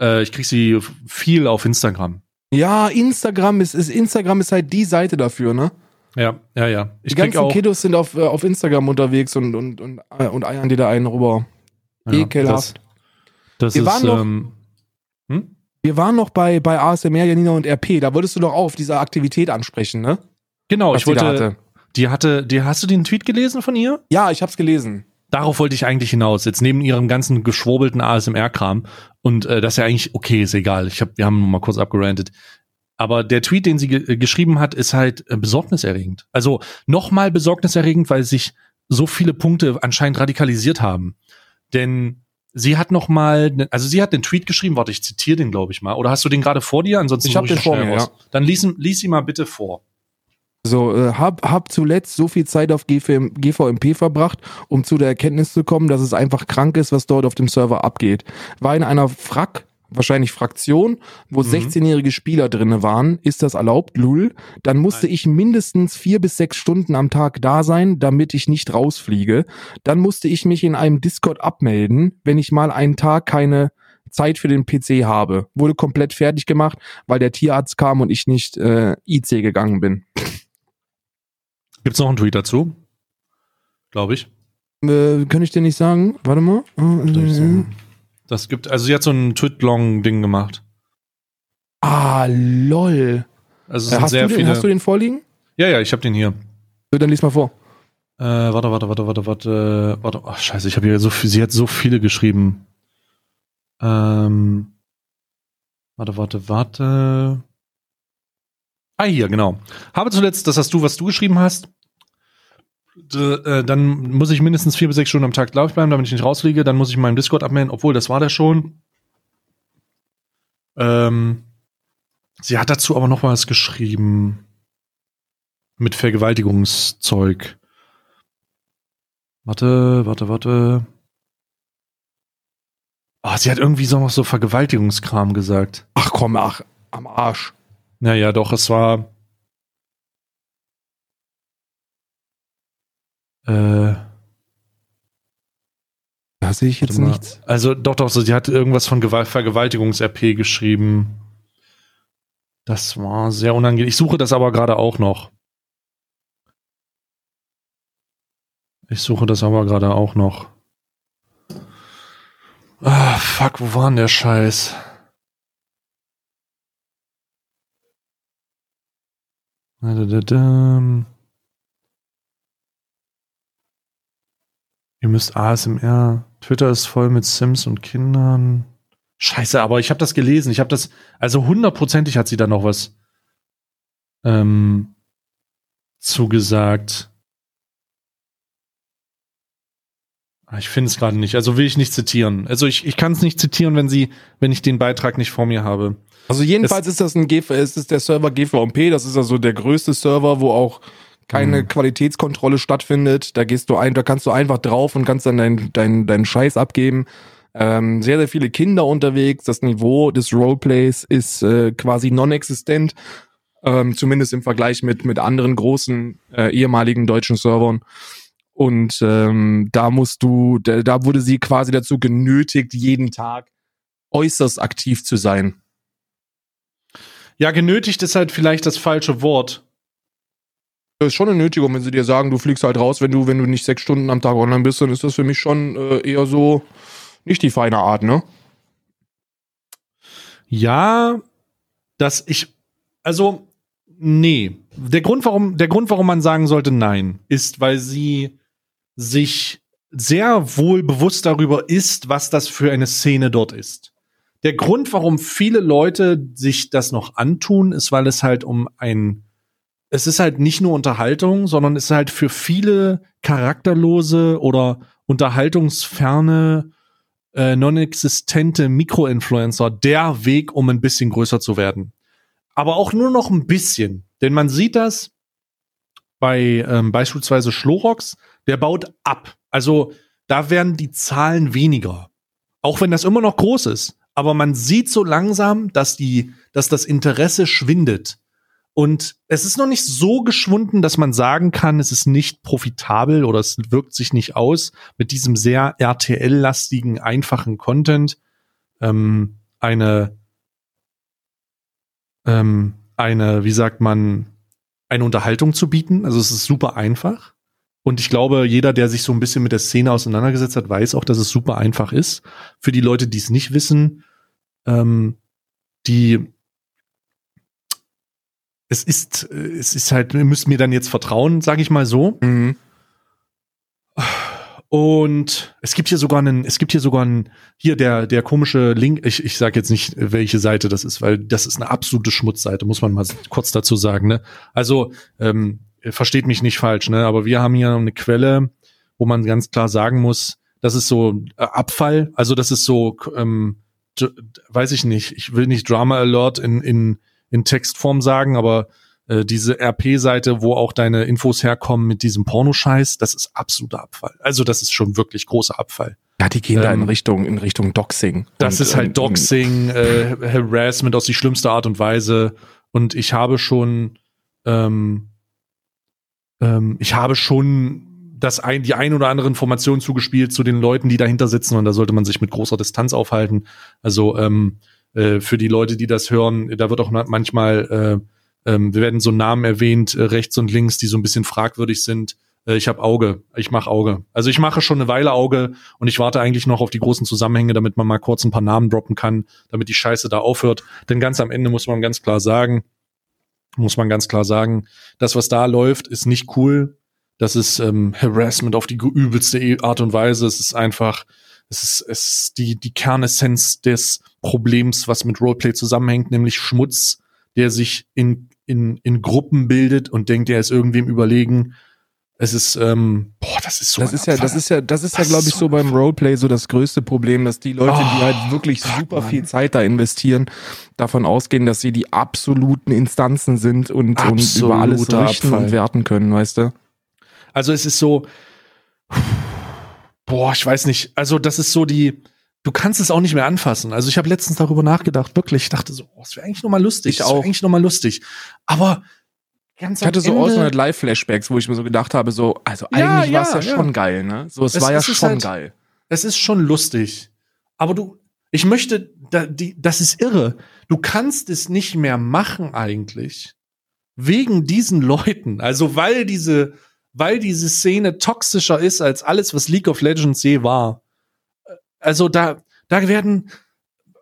äh, ich krieg sie viel auf Instagram.
Ja, Instagram ist, ist, Instagram ist halt die Seite dafür, ne?
Ja, ja, ja. Ich
Die ganzen
auch.
Kiddos sind auf, äh, auf Instagram unterwegs und, und, und, äh, und eiern dir da einen rüber.
ja,
ekelhaft.
Das, das
Wir
ist,
waren noch-
ähm, hm?
Wir waren noch bei, bei ASMR, Janina und RP. Da wolltest du doch auch auf diese Aktivität ansprechen, ne?
Genau,
Was
ich wollte,
die hatte.
die hast du den Tweet gelesen von ihr?
Ja, ich hab's gelesen.
Darauf wollte ich eigentlich hinaus. Jetzt neben ihrem ganzen geschwurbelten ASMR-Kram. Und äh, das ist ja eigentlich okay, ist egal. Ich hab, wir haben nur mal kurz abgerantet. Aber der Tweet, den sie ge äh, geschrieben hat, ist halt äh, besorgniserregend. Also nochmal besorgniserregend, weil sich so viele Punkte anscheinend radikalisiert haben. Denn sie hat noch mal, ne- also sie hat den Tweet geschrieben, warte, ich zitiere den, glaube ich mal. Oder hast du den gerade vor dir? Ansonsten
Ich hab den vor mir,
raus. Dann lies, lies ihn mal bitte vor.
So, äh, hab, hab zuletzt so viel Zeit auf GVM, GVMP verbracht, um zu der Erkenntnis zu kommen, dass es einfach krank ist, was dort auf dem Server abgeht. War in einer Frack, wahrscheinlich Fraktion, wo
Mhm.
16-jährige Spieler drinne waren, ist das erlaubt, lul, dann musste ich mindestens vier bis sechs Stunden am Tag da sein, damit ich nicht rausfliege. Dann musste ich mich in einem Discord abmelden, wenn ich mal einen Tag keine Zeit für den PC habe. Wurde komplett fertig gemacht, weil der Tierarzt kam und ich nicht äh, IC gegangen bin.
Gibt's noch einen Tweet dazu? Glaube ich.
Äh, kann ich dir nicht sagen? Warte mal. Äh,
Das gibt, also sie hat so ein Twit-Long-Ding gemacht.
Ah, lol.
Also es
Äh,
sind
hast,
sehr
du den,
viele.
hast du den vorliegen?
ja, ja, ich habe den hier.
Äh, Dann lies mal vor.
Äh, warte, warte, warte, warte, warte, warte. Ach, scheiße, ich habe hier so viel, sie hat so viele geschrieben. Ähm, warte, warte, warte. Ah, hier, genau. Habe zuletzt, das hast du, was du geschrieben hast. D äh, dann muss ich mindestens vier bis sechs Stunden am Tag laut bleiben, damit ich nicht rausfliege. Dann muss ich meinen Discord abmelden, obwohl das war der schon. Ähm, sie hat dazu aber noch was geschrieben. Mit Vergewaltigungszeug. Warte, warte, warte. Oh, sie hat irgendwie so noch so Vergewaltigungskram gesagt.
Ach komm, ach, am Arsch.
Naja, doch, es war. Äh,
Da sehe ich jetzt nichts.
Also doch, doch, so, sie hat irgendwas von Gewalt Vergewaltigungs-RP geschrieben. Das war sehr unangenehm. Ich suche das aber gerade auch noch. Ich suche das aber gerade auch noch. Ah, fuck, wo war denn der Scheiß? Ihr müsst ASMR. Twitter ist voll mit Sims und Kindern. Scheiße, aber ich habe das gelesen. Ich habe das, also hundertprozentig hat sie da noch was ähm, zugesagt. Ah, Ich finde es gerade nicht. Also will ich nicht zitieren. Also ich, ich kann es nicht zitieren, wenn sie, wenn ich den Beitrag nicht vor mir habe.
Also jedenfalls ist das ein GV, ist es der Server GVMP, das ist also der größte Server, wo auch keine
Mhm.
Qualitätskontrolle stattfindet. Da gehst du ein, da kannst du einfach drauf und kannst dann deinen dein, dein Scheiß abgeben. Ähm, sehr, sehr viele Kinder unterwegs. Das Niveau des Roleplays ist äh, quasi non-existent. Ähm, zumindest im Vergleich mit, mit anderen großen äh, ehemaligen deutschen Servern. Und ähm, da musst du, da, da wurde sie quasi dazu genötigt, jeden Tag äußerst aktiv zu sein.
Ja, genötigt ist halt vielleicht das falsche Wort.
Das ist schon eine Nötigung, wenn sie dir sagen, du fliegst halt raus, wenn du, wenn du nicht sechs Stunden am Tag online bist, dann ist das für mich schon äh, eher so nicht die feine Art, ne?
Ja, dass ich, also, nee. Der Grund, warum, der Grund, warum man sagen sollte nein, ist, weil sie sich sehr wohl bewusst darüber ist, was das für eine Szene dort ist. Der Grund, warum viele Leute sich das noch antun, ist, weil es halt um ein, es ist halt nicht nur Unterhaltung, sondern es ist halt für viele charakterlose oder unterhaltungsferne äh, non-existente Mikroinfluencer der Weg, um ein bisschen größer zu werden. Aber auch nur noch ein bisschen. Denn man sieht das bei ähm, beispielsweise Schlorox, der baut ab. Also da werden die Zahlen weniger. Auch wenn das immer noch groß ist. Aber man sieht so langsam, dass die, dass das Interesse schwindet. Und es ist noch nicht so geschwunden, dass man sagen kann, es ist nicht profitabel oder es wirkt sich nicht aus mit diesem sehr RTL-lastigen, einfachen Content. Ähm, eine, ähm, eine, wie sagt man, eine Unterhaltung zu bieten. Also es ist super einfach. Und ich glaube, jeder, der sich so ein bisschen mit der Szene auseinandergesetzt hat, weiß auch, dass es super einfach ist. Für die Leute, die es nicht wissen, ähm, die es ist, äh, es ist halt, ihr müsst mir dann jetzt vertrauen, sage ich mal so.
Mhm.
Und es gibt hier sogar einen, es gibt hier sogar einen, hier der, der komische Link, ich, ich sage jetzt nicht, welche Seite das ist, weil das ist eine absolute Schmutzseite, muss man mal kurz dazu sagen. Ne? Also, ähm, versteht mich nicht falsch, ne? aber wir haben hier eine Quelle, wo man ganz klar sagen muss, das ist so äh, Abfall, also das ist so, ähm, weiß ich nicht, ich will nicht Drama Alert in, in, in Textform sagen, aber äh, diese RP-Seite, wo auch deine Infos herkommen mit diesem Pornoscheiß, das ist absoluter Abfall. Also das ist schon wirklich großer Abfall.
Ja, die gehen da in
Ähm,
Richtung, in Richtung Doxing.
Das
Und,
ist halt
ähm,
Doxing, äh, Harassment aus die schlimmste Art und Weise. Und ich habe schon, ähm, ähm, ich habe schon das ein, die ein oder andere Information zugespielt zu den Leuten, die dahinter sitzen. Und da sollte man sich mit großer Distanz aufhalten. Also ähm, äh, für die Leute, die das hören, da wird auch ma- manchmal, äh, ähm, wir werden so Namen erwähnt, äh, rechts und links, die so ein bisschen fragwürdig sind. Äh, ich habe Auge, ich mache Auge. Also ich mache schon eine Weile Auge und ich warte eigentlich noch auf die großen Zusammenhänge, damit man mal kurz ein paar Namen droppen kann, damit die Scheiße da aufhört. Denn ganz am Ende muss man ganz klar sagen, muss man ganz klar sagen, das, was da läuft, ist nicht cool. Das ist ähm, Harassment auf die übelste E- Art und Weise. Es ist einfach, es ist, es ist die, die Kernessenz des Problems, was mit Roleplay zusammenhängt, nämlich Schmutz, der sich in, in, in Gruppen bildet und denkt, er ist irgendwem überlegen. Es ist, ähm, boah, das ist so.
Das ist ja, das ist ja, das ist ja,
Das
glaube ich, so beim Roleplay so das größte Problem, dass die Leute, die
Oh,
halt wirklich
fuck,
super
Mann.
viel Zeit da investieren, davon ausgehen, dass sie die absoluten Instanzen sind und, und über alles
Absoluter
richten
Abfall.
und werten können, weißt du?
Also es ist so, boah, ich weiß nicht. Also das ist so die, du kannst es auch nicht mehr anfassen. Also ich habe letztens darüber nachgedacht, wirklich. Ich dachte so, oh, das wäre eigentlich noch mal lustig.
Ich
das wär
auch.
eigentlich noch mal lustig. Aber ganz
Ich hatte so
Ende,
Alternate Live Flashbacks, wo ich mir so gedacht habe, so, also
Ja,
eigentlich war es ja,
ja, ja.
schon geil, ne? So, es,
Es-
war ja schon
halt-
geil.
Es ist schon lustig. Aber du, ich möchte, da, die, das ist irre. Du kannst es nicht mehr machen eigentlich. Wegen diesen Leuten. Also weil diese, weil diese Szene toxischer ist als alles, was League of Legends je war. Also da, da werden,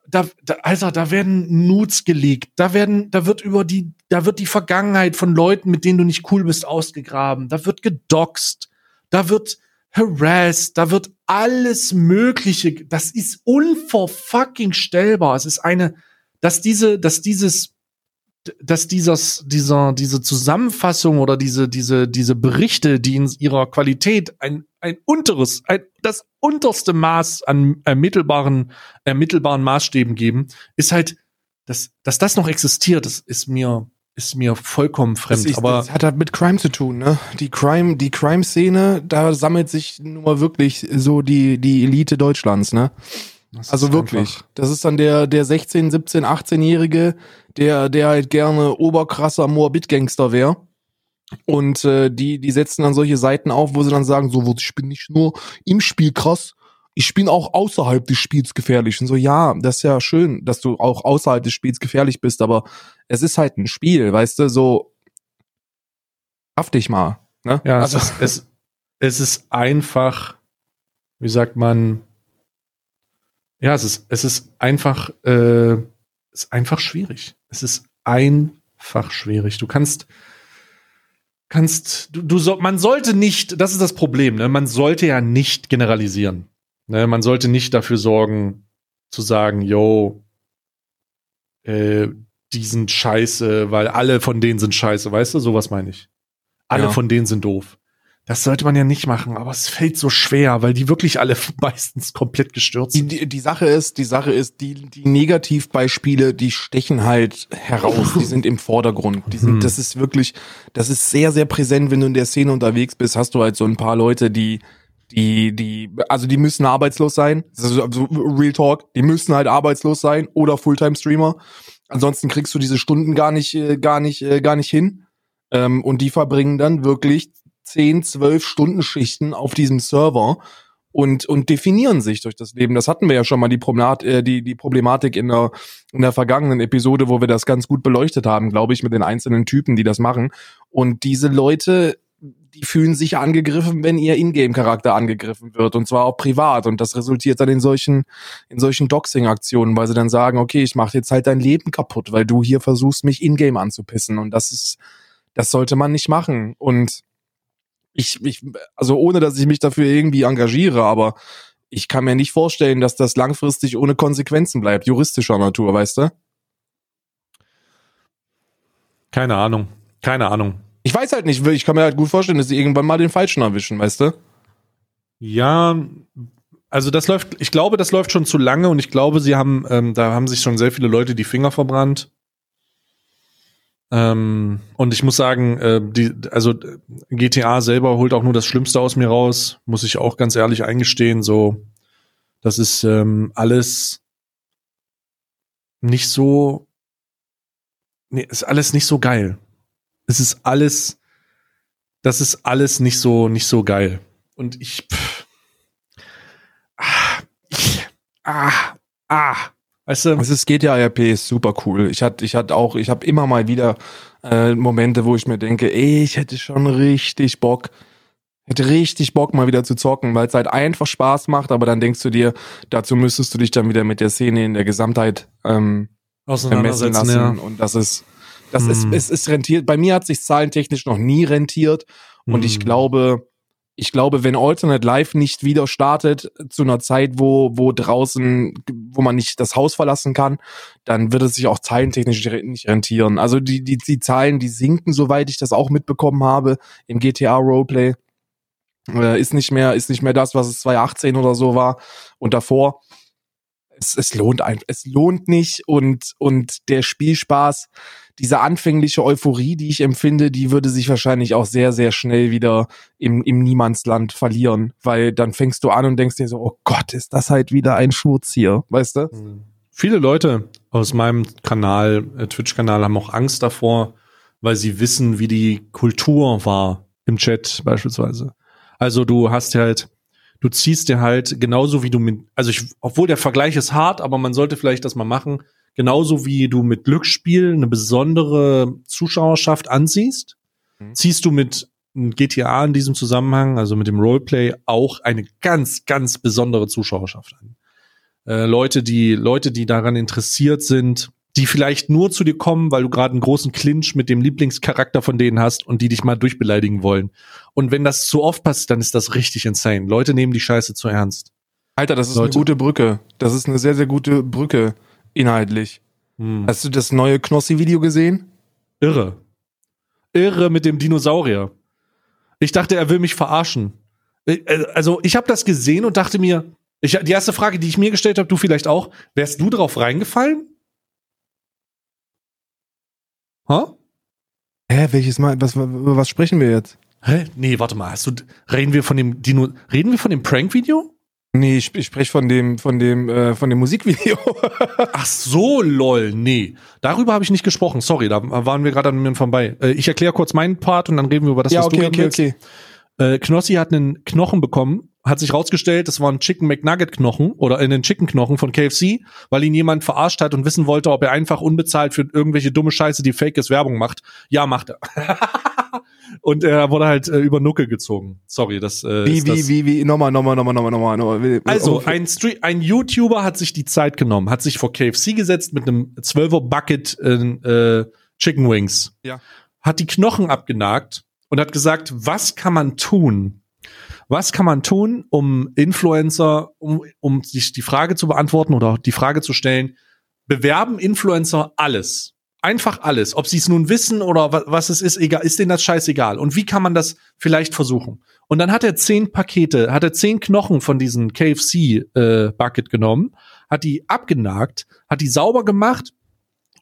da, da, Alter, da werden Nudes geleakt. Da werden, da wird über die, da wird die Vergangenheit von Leuten, mit denen du nicht cool bist, ausgegraben. Da wird gedoxt. Da wird harassed. Da wird alles Mögliche. Das ist unverfucking stellbar. Es ist eine, dass diese, dass dieses, dass dieses, dieser, diese Zusammenfassung oder diese, diese, diese Berichte, die in ihrer Qualität ein, ein unteres, ein, das unterste Maß an ermittelbaren, ermittelbaren Maßstäben geben, ist halt, dass, dass das noch existiert, das ist mir, ist mir vollkommen fremd.
Das, ist,
aber
das hat halt mit Crime zu tun, ne? Die Crime, die Crime-Szene, da sammelt sich mal wirklich so die, die Elite Deutschlands, ne?
Das
Also wirklich.
einfach-
Das ist dann der, der 16, 17, 18-Jährige, der, der halt gerne oberkrasser Moabit-Gangster wäre. Und äh, die, die setzen dann solche Seiten auf, wo sie dann sagen, so, ich bin nicht nur im Spiel krass, ich bin auch außerhalb des Spiels gefährlich. Und so, ja, das ist ja schön, dass du auch außerhalb des Spiels gefährlich bist, aber es ist halt ein Spiel, weißt du, so, haft dich mal. Ne?
Ja,
also,
es, es, es ist einfach, wie sagt man, ja, es ist, es ist einfach, äh, es ist einfach schwierig. Es ist einfach schwierig. Du kannst, kannst, du, du so, man sollte nicht, das ist das Problem, ne? Man sollte ja nicht generalisieren. Ne? Man sollte nicht dafür sorgen, zu sagen, yo, äh, die sind scheiße, weil alle von denen sind scheiße, weißt du? Sowas meine ich. Alle
Ja.
von denen sind doof. Das sollte man ja nicht machen, aber es fällt so schwer, weil die wirklich alle meistens komplett gestürzt sind.
die, die Sache ist, die Sache ist, die, die Negativbeispiele, die stechen halt heraus, die sind im Vordergrund. Die sind,
Hm.
das ist wirklich, das ist sehr, sehr präsent, wenn du in der Szene unterwegs bist, hast du halt so ein paar Leute, die, die, die, also die müssen arbeitslos sein. Das ist also Real Talk, die müssen halt arbeitslos sein oder Fulltime-Streamer. Ansonsten kriegst du diese Stunden gar nicht, äh, gar nicht, äh, gar nicht hin. Ähm, und die verbringen dann wirklich 10, 12 Stunden Schichten auf diesem Server und, und definieren sich durch das Leben. Das hatten wir ja schon mal die, Problemat äh, die, die Problematik in der, in der vergangenen Episode, wo wir das ganz gut beleuchtet haben, glaube ich, mit den einzelnen Typen, die das machen. Und diese Leute, die fühlen sich angegriffen, wenn ihr Ingame-Charakter angegriffen wird und zwar auch privat. Und das resultiert dann in solchen, in solchen Doxing-Aktionen, weil sie dann sagen, okay, ich mache jetzt halt dein Leben kaputt, weil du hier versuchst, mich Ingame anzupissen. Und das ist, das sollte man nicht machen. Und ich, ich, also ohne, dass ich mich dafür irgendwie engagiere, aber ich kann mir nicht vorstellen, dass das langfristig ohne Konsequenzen bleibt, juristischer Natur, weißt du?
Keine Ahnung. Keine Ahnung.
Ich weiß halt nicht, ich kann mir halt gut vorstellen, dass sie irgendwann mal den Falschen erwischen, weißt du?
Ja, also das läuft, ich glaube, das läuft schon zu lange und ich glaube, sie haben, ähm, da haben sich schon sehr viele Leute die Finger verbrannt. Ähm, und ich muss sagen, äh, die, also GTA selber holt auch nur das Schlimmste aus mir raus, muss ich auch ganz ehrlich eingestehen. So, das ist ähm, alles nicht so, nee, ist alles nicht so geil. Es ist alles, das ist alles nicht so, nicht so geil. Und ich, pff, ah, ich, ah, ah, weißt du,
Es ist GTA RP ist super cool. Ich hatte, ich hatte auch, ich habe immer mal wieder äh, Momente, wo ich mir denke, ey, ich hätte schon richtig Bock, hätte richtig Bock mal wieder zu zocken, weil es halt einfach Spaß macht. Aber dann denkst du dir, dazu müsstest du dich dann wieder mit der Szene in der Gesamtheit ähm, messen
auseinandersetzen,
lassen.
ja.
Und das ist, das ist,
Hm.
es ist rentiert. Bei mir hat sich zahlentechnisch noch nie rentiert. Und ich
Hm.
glaube, ich glaube, wenn Alternate Life nicht wieder startet zu einer Zeit, wo, wo draußen, wo man nicht das Haus verlassen kann, dann wird es sich auch zahlentechnisch nicht rentieren. Also die, die, die Zahlen, die sinken, soweit ich das auch mitbekommen habe im GTA Roleplay. Äh, ist nicht mehr, ist nicht mehr das, was es 2018 oder so war und davor. Es, es lohnt einfach, es lohnt nicht und, und der Spielspaß, diese anfängliche Euphorie, die ich empfinde, die würde sich wahrscheinlich auch sehr, sehr schnell wieder im, im Niemandsland verlieren, weil dann fängst du an und denkst dir so, oh Gott, ist das halt wieder ein Schurz hier, weißt du?
Mhm. Viele Leute aus meinem Kanal, äh, Twitch-Kanal, haben auch Angst davor, weil sie wissen, wie die Kultur war im Chat beispielsweise. Also du hast halt, du ziehst dir halt genauso wie du mit, also ich, obwohl der Vergleich ist hart, aber man sollte vielleicht das mal machen, genauso wie du mit Glücksspiel eine besondere Zuschauerschaft anziehst, mhm. ziehst du mit GTA in diesem Zusammenhang, also mit dem Roleplay, auch eine ganz, ganz besondere Zuschauerschaft an. Äh, Leute, die, Leute, die daran interessiert sind, die vielleicht nur zu dir kommen, weil du gerade einen großen Clinch mit dem Lieblingscharakter von denen hast und die dich mal durchbeleidigen wollen. Und wenn das zu oft passiert, dann ist das richtig insane. Leute nehmen die Scheiße zu ernst.
Alter, das ist Leute. eine gute Brücke. Das ist eine sehr, sehr gute Brücke inhaltlich. Hm. Hast du das neue Knossi-Video gesehen?
Irre. Irre mit dem Dinosaurier. Ich dachte, er will mich verarschen. Äh, äh, also, ich habe das gesehen und dachte mir, ich, die erste Frage, die ich mir gestellt habe, du vielleicht auch, wärst du drauf reingefallen?
Hä? Hä, welches Mal? Was, über was sprechen wir jetzt?
Hä? Nee, warte mal. Hast du, reden wir von dem Dino, reden wir von dem Prank-Video?
Nee, ich, ich spreche von dem, von dem, äh, von dem Musikvideo.
Ach so, lol, nee. Darüber habe ich nicht gesprochen. Sorry, da waren wir gerade an mir vorbei. Äh, ich erkläre kurz meinen Part und dann reden wir über das,
ja, was okay, du okay, okay.
Äh, Knossi hat einen Knochen bekommen hat sich rausgestellt, das war ein Chicken McNugget Knochen oder in den Chicken Knochen von KFC, weil ihn jemand verarscht hat und wissen wollte, ob er einfach unbezahlt für irgendwelche dumme Scheiße, die fake ist, Werbung macht. Ja, macht er. und er wurde halt äh, über Nucke gezogen. Sorry, das äh,
Wie wie
das.
wie wie nochmal nochmal nochmal nochmal nochmal nochmal.
Also, ein Street ein YouTuber hat sich die Zeit genommen, hat sich vor KFC gesetzt mit einem 12er Bucket äh, Chicken Wings.
Ja.
Hat die Knochen abgenagt und hat gesagt, was kann man tun, was kann man tun, um Influencer, um, um sich die Frage zu beantworten oder die Frage zu stellen, bewerben Influencer alles? Einfach alles. Ob sie es nun wissen oder was, was es ist, egal, ist denen das scheißegal. Und wie kann man das vielleicht versuchen? Und dann hat er zehn Pakete, hat er zehn Knochen von diesem KFC-Bucket äh, genommen, hat die abgenagt, hat die sauber gemacht,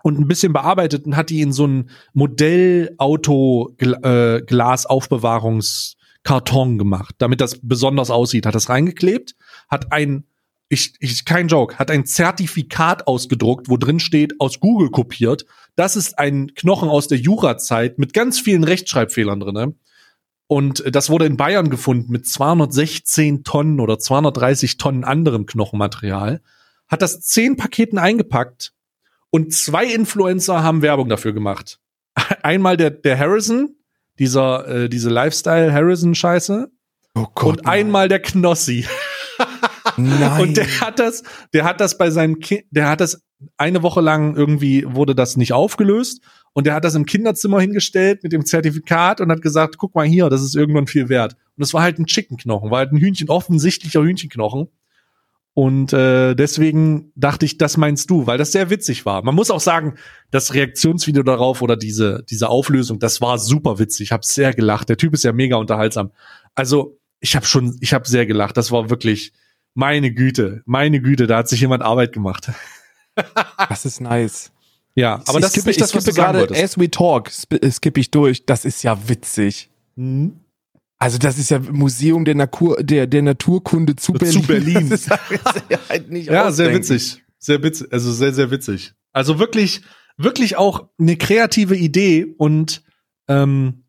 und ein bisschen bearbeitet und hat die in so ein Modellauto-Glas-Aufbewahrungs- äh, gemacht, damit das besonders aussieht. Hat das reingeklebt, hat ein, ich, ich, kein Joke, hat ein Zertifikat ausgedruckt, wo drin steht, aus Google kopiert. Das ist ein Knochen aus der Jurazeit mit ganz vielen Rechtschreibfehlern drinne. Und das wurde in Bayern gefunden mit 216 Tonnen oder 230 Tonnen anderem Knochenmaterial. Hat das zehn Paketen eingepackt und zwei Influencer haben Werbung dafür gemacht. Einmal der, der Harrison, dieser, äh, diese Lifestyle-Harrison-Scheiße.
Oh Gott.
Und einmal der Knossi.
Nein.
Und der hat das, der hat das bei seinem Kind, der hat das eine Woche lang irgendwie wurde das nicht aufgelöst und der hat das im Kinderzimmer hingestellt mit dem Zertifikat und hat gesagt, guck mal hier, das ist irgendwann viel wert. Und es war halt ein Chickenknochen, war halt ein Hühnchen, offensichtlicher Hühnchenknochen. Und äh, deswegen dachte ich, das meinst du, weil das sehr witzig war. Man muss auch sagen, das Reaktionsvideo darauf oder diese, diese Auflösung, das war super witzig. Ich habe sehr gelacht. Der Typ ist ja mega unterhaltsam. Also ich habe schon, ich habe sehr gelacht. Das war wirklich meine Güte, meine Güte. Da hat sich jemand Arbeit gemacht.
Das ist nice.
Ja, aber
ich
das
skippe,
ist nicht das,
was du gerade as we talk skippe ich durch. Das ist ja witzig.
Mhm.
Also das ist ja Museum der, Natur, der, der Naturkunde zu Berlin.
Zu Berlin.
Das ist halt nicht
ja, sehr witzig. Sehr witzig. Also sehr, sehr witzig. Also wirklich, wirklich auch eine kreative Idee und ähm,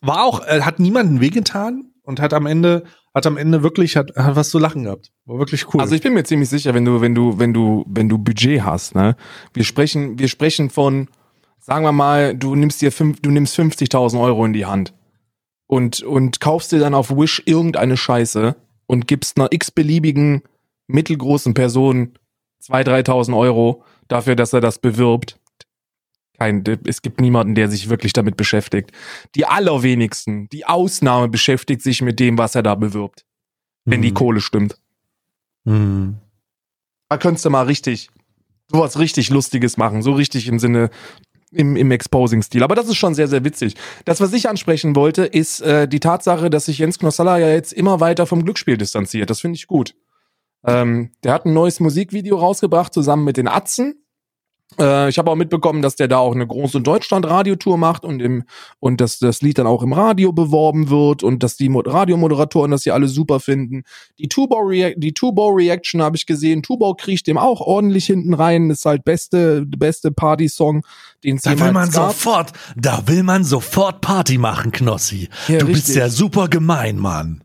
war auch, äh, hat niemanden wehgetan und hat am Ende, hat am Ende wirklich, hat, hat was zu lachen gehabt. War wirklich cool.
Also ich bin mir ziemlich sicher, wenn du, wenn du, wenn du, wenn du Budget hast, ne? Wir sprechen, wir sprechen von, sagen wir mal, du nimmst dir fünf, du nimmst 50.000 Euro in die Hand und, und kaufst dir dann auf Wish irgendeine Scheiße und gibst einer x-beliebigen mittelgroßen Person 2.000, 3.000 Euro dafür, dass er das bewirbt. Kein, es gibt niemanden, der sich wirklich damit beschäftigt. Die allerwenigsten, die Ausnahme beschäftigt sich mit dem, was er da bewirbt. Wenn mhm. die Kohle stimmt.
Mhm.
Da könntest du mal richtig, sowas richtig Lustiges machen. So richtig im Sinne, im, im Exposing-Stil. Aber das ist schon sehr, sehr witzig. Das, was ich ansprechen wollte, ist äh, die Tatsache, dass sich Jens Knossalla ja jetzt immer weiter vom Glücksspiel distanziert. Das finde ich gut. Ähm, der hat ein neues Musikvideo rausgebracht, zusammen mit den Atzen. Äh, ich habe auch mitbekommen, dass der da auch eine große Deutschland-Radiotour macht und im und dass das Lied dann auch im Radio beworben wird und dass die Mo- Radiomoderatoren das hier alle super finden. Die Tubo React, die Tubo Reaction habe ich gesehen. Tubo kriecht dem auch ordentlich hinten rein. Ist halt beste beste Party-Song, den es
Da will man
gab.
sofort, da will man sofort Party machen, Knossi.
Ja,
du bist
richtig.
ja super gemein, Mann.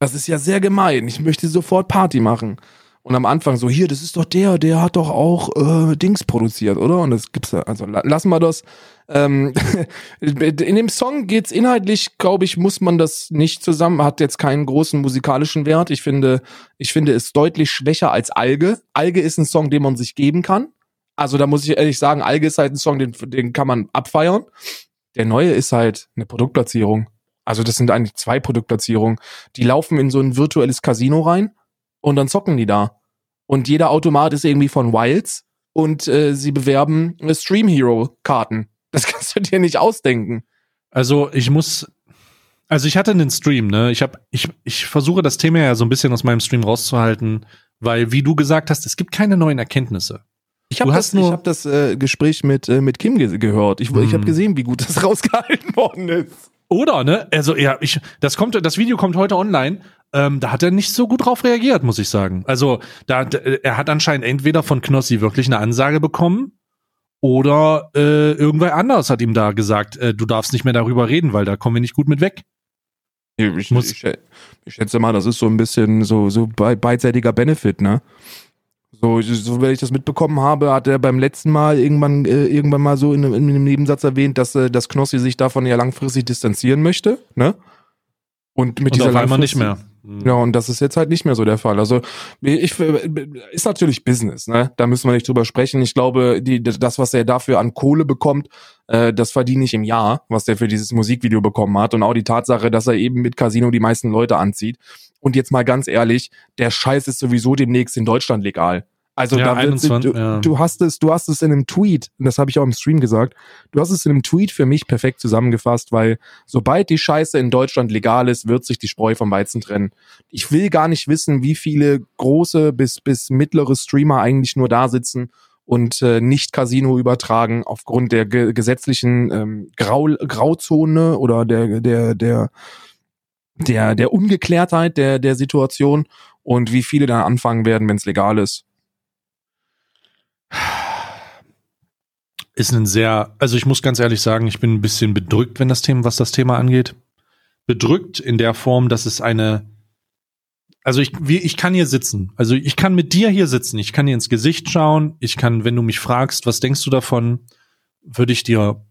Das ist ja sehr gemein. Ich möchte sofort Party machen. Und am Anfang so, hier, das ist doch der, der hat doch auch äh, Dings produziert, oder? Und das gibt's ja, also la lassen wir das. Ähm, in dem Song geht's inhaltlich, glaube ich, muss man das nicht zusammen, hat jetzt keinen großen musikalischen Wert. Ich finde, ich finde es deutlich schwächer als Alge. Alge ist ein Song, den man sich geben kann. Also da muss ich ehrlich sagen, Alge ist halt ein Song, den, den kann man abfeiern. Der neue ist halt eine Produktplatzierung. Also das sind eigentlich zwei Produktplatzierungen. Die laufen in so ein virtuelles Casino rein und dann zocken die da. Und jeder Automat ist irgendwie von Wilds und äh, sie bewerben äh, Stream Hero Karten. Das kannst du dir nicht ausdenken.
Also ich muss, also ich hatte einen Stream, ne? Ich habe, ich, ich versuche das Thema ja so ein bisschen aus meinem Stream rauszuhalten, weil wie du gesagt hast, es gibt keine neuen Erkenntnisse.
Ich habe das, ich hab das äh, Gespräch mit, äh, mit Kim ge gehört. Ich, ich habe
Hm.
gesehen, wie gut das rausgehalten worden ist.
Oder, ne? Also ja, ich, das kommt, das Video kommt heute online. Ähm, da hat er nicht so gut drauf reagiert, muss ich sagen. Also da, da er hat anscheinend entweder von Knossi wirklich eine Ansage bekommen oder äh, irgendwer anders hat ihm da gesagt, äh, du darfst nicht mehr darüber reden, weil da kommen wir nicht gut mit weg.
Ich,
Muss-
ich, ich schätze mal, das ist so ein bisschen so, so be- beidseitiger Benefit, ne? So, so, wenn ich das mitbekommen habe, hat er beim letzten Mal irgendwann, äh, irgendwann mal so in, einem- in einem Nebensatz erwähnt, dass, äh, dass Knossi sich davon ja langfristig distanzieren möchte, ne? Und mit
Und
dieser
auf einmal nicht mehr.
Ja, und das ist jetzt halt nicht mehr so der Fall. Also ich ist natürlich Business, ne? Da müssen wir nicht drüber sprechen. Ich glaube, die, das, was er dafür an Kohle bekommt, äh, das verdiene ich im Jahr, was der für dieses Musikvideo bekommen hat. Und auch die Tatsache, dass er eben mit Casino die meisten Leute anzieht. Und jetzt mal ganz ehrlich, der Scheiß ist sowieso demnächst in Deutschland legal. Also
Ja,
da wird,
21,
du,
ja.
du hast es, du hast es in einem Tweet, und das habe ich auch im Stream gesagt, du hast es in einem Tweet für mich perfekt zusammengefasst, weil sobald die Scheiße in Deutschland legal ist, wird sich die Spreu vom Weizen trennen. Ich will gar nicht wissen, wie viele große bis, bis mittlere Streamer eigentlich nur da sitzen und äh, nicht Casino übertragen aufgrund der ge gesetzlichen ähm, Grau Grauzone oder der, der, der, der, der Ungeklärtheit der, der Situation und wie viele dann anfangen werden, wenn es legal ist.
Ist ein sehr, also ich muss ganz ehrlich sagen, ich bin ein bisschen bedrückt, wenn das Thema, was das Thema angeht. Bedrückt in der Form, dass es eine, also ich, wie, ich kann hier sitzen. Also ich kann mit dir hier sitzen. Ich kann dir ins Gesicht schauen. Ich kann, wenn du mich fragst, was denkst du davon, würde ich dir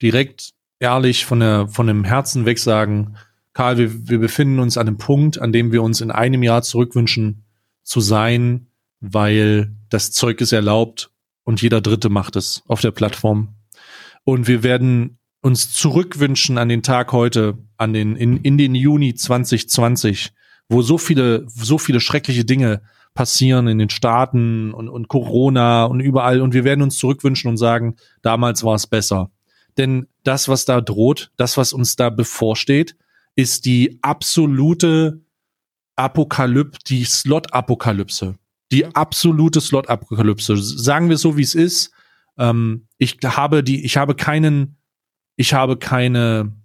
direkt ehrlich von der, von dem Herzen weg sagen, Karl, wir, wir befinden uns an einem Punkt, an dem wir uns in einem Jahr zurückwünschen zu sein, weil das Zeug ist erlaubt und jeder Dritte macht es auf der Plattform. Und wir werden uns zurückwünschen an den Tag heute, an den, in, in den Juni 2020, wo so viele, so viele schreckliche Dinge passieren in den Staaten und, und Corona und überall. Und wir werden uns zurückwünschen und sagen, damals war es besser. Denn das, was da droht, das, was uns da bevorsteht, ist die absolute Apokalypse, die Slot-Apokalypse. Die absolute Slot-Apokalypse. Sagen wir so, wie es ist. Ähm, ich habe die, ich habe keinen, ich habe keine,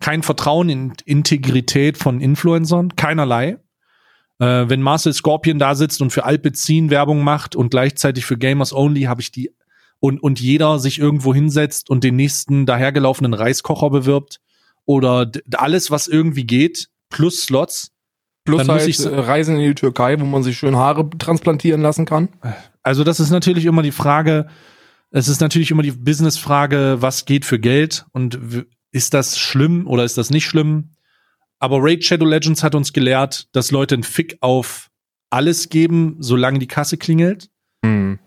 kein Vertrauen in Integrität von Influencern, keinerlei. Äh, wenn Marcel Scorpion da sitzt und für Alpecin Werbung macht und gleichzeitig für Gamers Only habe ich die und, und jeder sich irgendwo hinsetzt und den nächsten dahergelaufenen Reiskocher bewirbt oder alles, was irgendwie geht, plus Slots,
Plus
Dann muss
halt
ich
äh, Reisen in die Türkei, wo man sich schön Haare transplantieren lassen kann.
Also das ist natürlich immer die Frage, es ist natürlich immer die Businessfrage, was geht für Geld und ist das schlimm oder ist das nicht schlimm? Aber Raid Shadow Legends hat uns gelehrt, dass Leute einen Fick auf alles geben, solange die Kasse klingelt.
Hm.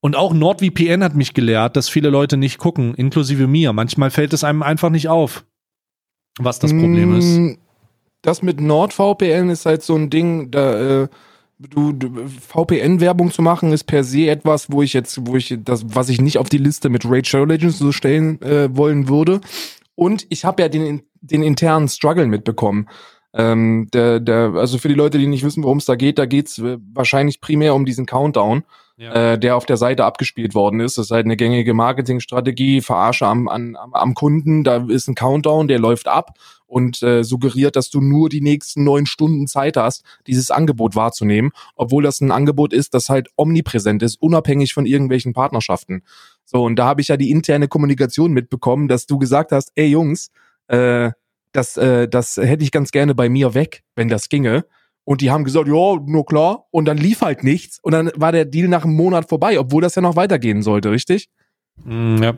Und auch NordVPN hat mich gelehrt, dass viele Leute nicht gucken, inklusive mir. Manchmal fällt es einem einfach nicht auf, was das Problem ist.
Das mit NordVPN ist halt so ein Ding, da äh, du, du VPN-Werbung zu machen ist per se etwas, wo ich jetzt, wo ich das, was ich nicht auf die Liste mit Raid Shadow Legends so stellen äh, wollen würde. Und ich habe ja den, den internen Struggle mitbekommen. Ähm, der, der, also für die Leute, die nicht wissen, worum es da geht, da geht's äh, wahrscheinlich primär um diesen Countdown,
Ja.
äh, der auf der Seite abgespielt worden ist. Das ist halt eine gängige Marketingstrategie, Verarsche am, am, am Kunden. Da ist ein Countdown, der läuft ab und äh, suggeriert, dass du nur die nächsten neun Stunden Zeit hast, dieses Angebot wahrzunehmen, obwohl das ein Angebot ist, das halt omnipräsent ist, unabhängig von irgendwelchen Partnerschaften. So, und da habe ich ja die interne Kommunikation mitbekommen, dass du gesagt hast, ey Jungs, äh, das, äh, das hätte ich ganz gerne bei mir weg, wenn das ginge. Und die haben gesagt, ja, nur klar. Und dann lief halt nichts. Und dann war der Deal nach einem Monat vorbei, obwohl das ja noch weitergehen sollte, richtig?
Mm, ja.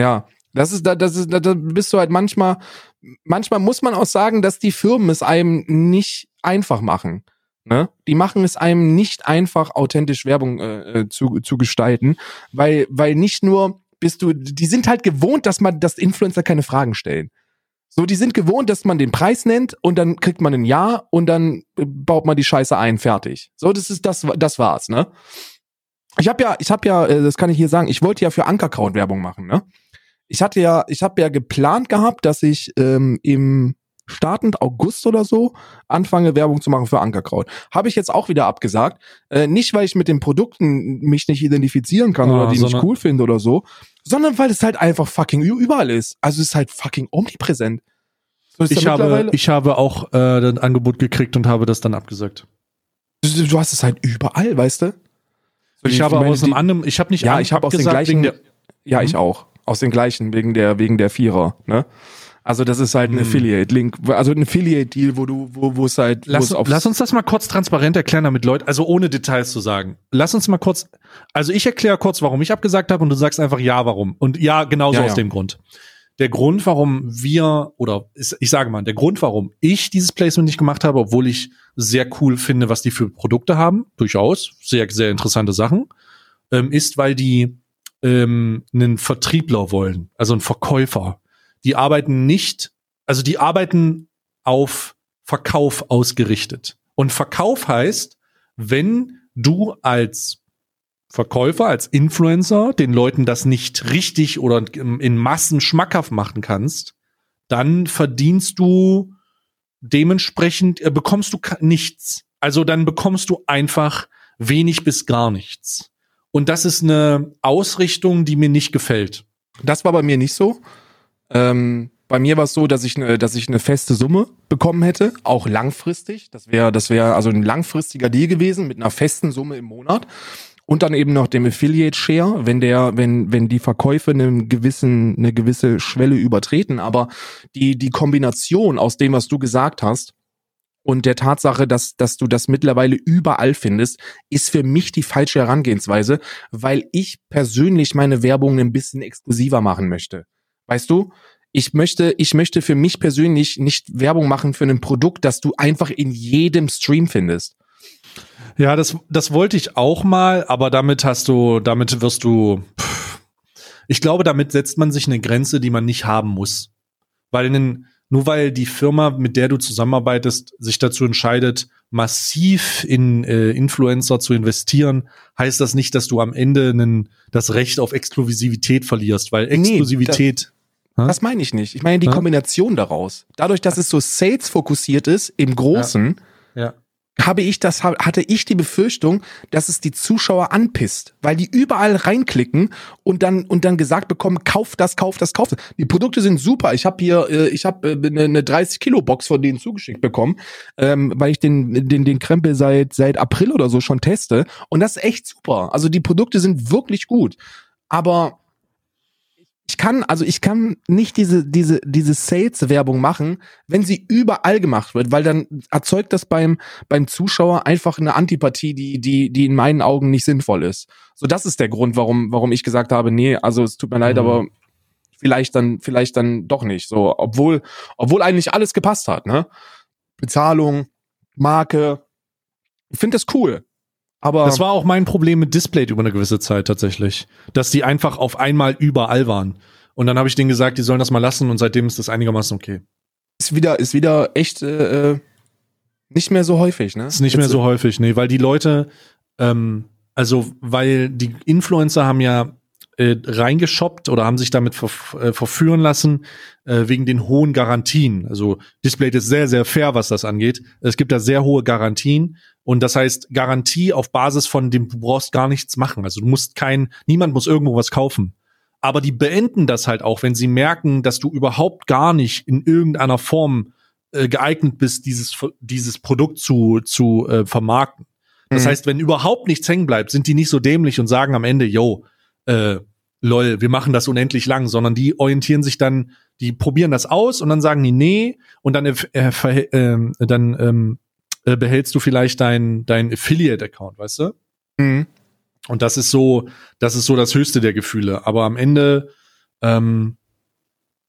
Ja. Das ist, da, das ist, da, da bist du halt manchmal, manchmal muss man auch sagen, dass die Firmen es einem nicht einfach machen. Ne? Die machen es einem nicht einfach, authentisch Werbung äh, äh, zu, zu gestalten, weil, weil nicht nur bist du, die sind halt gewohnt, dass man, dass Influencer keine Fragen stellen. So, die sind gewohnt, dass man den Preis nennt und dann kriegt man ein Ja und dann äh, baut man die Scheiße ein, fertig. So, das ist das, das war's, ne? Ich habe ja, ich habe ja, äh, das kann ich hier sagen, ich wollte ja für Ankerkraut Werbung machen, ne? Ich hatte ja, ich habe ja geplant gehabt, dass ich ähm, im startend August oder so anfange Werbung zu machen für Ankerkraut. Habe ich jetzt auch wieder abgesagt. Äh, nicht, weil ich mit den Produkten mich nicht identifizieren kann
Ah,
oder die nicht cool finde oder so, sondern weil es halt einfach fucking überall ist. Also es ist halt fucking omnipräsent. So ist
Ich
ja
habe, ich habe auch äh, ein Angebot gekriegt und habe das dann abgesagt.
du, du hast es halt überall, weißt du? So,
Ich
die-
habe
meine,
aus einem anderen, ich habe nicht
Ja, ich habe aus den gleichen.
der-
ja, ich auch. Aus den gleichen, wegen der, wegen der Vierer, ne? Also das ist halt ein
Hm.
Affiliate-Link, also ein Affiliate-Deal, wo du, wo, wo es halt,
Lass, lass uns das mal kurz transparent erklären, damit Leute, also ohne Details zu sagen. Lass uns mal kurz, also ich erkläre kurz, warum ich abgesagt habe und du sagst einfach ja, warum. Und ja, genauso
Ja,
aus
ja.
dem Grund. Der Grund, warum wir, oder ich, ich sage mal, der Grund, warum ich dieses Placement nicht gemacht habe, obwohl ich sehr cool finde, was die für Produkte haben, durchaus, sehr, sehr interessante Sachen, ähm, ist, weil die ähm, einen Vertriebler wollen, also einen Verkäufer. Die arbeiten nicht, also die arbeiten auf Verkauf ausgerichtet. Und Verkauf heißt, wenn du als Verkäufer, als Influencer den Leuten das nicht richtig oder in Massen schmackhaft machen kannst, dann verdienst du dementsprechend, äh, bekommst du nichts. Also dann bekommst du einfach wenig bis gar nichts. Und das ist eine Ausrichtung, die mir nicht gefällt.
Das war bei mir nicht so. Ähm, bei mir war es so, dass ich eine, dass ich eine feste Summe bekommen hätte, auch langfristig. Das wäre, das wäre also ein langfristiger Deal gewesen mit einer festen Summe im Monat und dann eben noch dem Affiliate Share, wenn der, wenn wenn die Verkäufe einen gewissen, eine gewisse Schwelle übertreten. Aber die die Kombination aus dem, was du gesagt hast und der Tatsache, dass dass du das mittlerweile überall findest, ist für mich die falsche Herangehensweise, weil ich persönlich meine Werbung ein bisschen exklusiver machen möchte. Weißt du? Ich möchte, ich möchte für mich persönlich nicht Werbung machen für ein Produkt, das du einfach in jedem Stream findest.
Ja, das, das wollte ich auch mal, aber damit hast du, damit wirst du, pff, ich glaube, damit setzt man sich eine Grenze, die man nicht haben muss. Weil einen, nur weil die Firma, mit der du zusammenarbeitest, sich dazu entscheidet, massiv in äh, Influencer zu investieren, heißt das nicht, dass du am Ende einen, das Recht auf Exklusivität verlierst, weil Exklusivität. Hä?
Das meine ich nicht. Ich meine die
Ja.
Kombination daraus. Dadurch, dass es so Sales fokussiert ist, im Großen,
ja.
habe ich das, hatte ich die Befürchtung, dass es die Zuschauer anpisst, weil die überall reinklicken und dann und dann gesagt bekommen, kauf das, kauf das, kauf das. Die Produkte sind super. Ich habe hier, äh, ich habe äh, eine, eine 30 Kilo Box von denen zugeschickt bekommen, ähm, weil ich den den den Krempel seit seit April oder so schon teste und das ist echt super. Also die Produkte sind wirklich gut, aber ich kann, also ich kann nicht diese, diese, diese Sales-Werbung machen, wenn sie überall gemacht wird, weil dann erzeugt das beim, beim Zuschauer einfach eine Antipathie, die, die, die in meinen Augen nicht sinnvoll ist. So, das ist der Grund, warum, warum ich gesagt habe, nee, also es tut mir leid,
Mhm.
aber vielleicht dann, vielleicht dann doch nicht. So, obwohl, obwohl eigentlich alles gepasst hat, ne? Bezahlung, Marke. Ich finde das cool. Aber
Das war auch mein Problem mit Display über eine gewisse Zeit tatsächlich. Dass die einfach auf einmal überall waren. Und dann habe ich denen gesagt, die sollen das mal lassen und seitdem ist das einigermaßen okay.
ist wieder, ist wieder echt äh, nicht mehr so häufig, ne?
Ist nicht mehr
Jetzt-
so häufig, nee, weil die Leute, ähm, also weil die Influencer haben ja äh, reingeshoppt oder haben sich damit ver äh, verführen lassen äh, wegen den hohen Garantien. Also Display ist sehr, sehr fair, was das angeht. Es gibt da sehr hohe Garantien und das heißt Garantie auf Basis von dem du brauchst gar nichts machen. Also du musst kein, niemand muss irgendwo was kaufen. Aber die beenden das halt auch, wenn sie merken, dass du überhaupt gar nicht in irgendeiner Form äh, geeignet bist, dieses dieses Produkt zu zu äh, vermarkten. Das
Mhm.
heißt, wenn überhaupt nichts hängen bleibt, sind die nicht so dämlich und sagen am Ende, yo, äh, lol, wir machen das unendlich lang, sondern die orientieren sich dann, die probieren das aus und dann sagen die nee und dann äh, äh, dann ähm, äh, behältst du vielleicht dein dein Affiliate Account, weißt du?
Mhm.
Und das ist so, das ist so das höchste der Gefühle. Aber am Ende, ähm,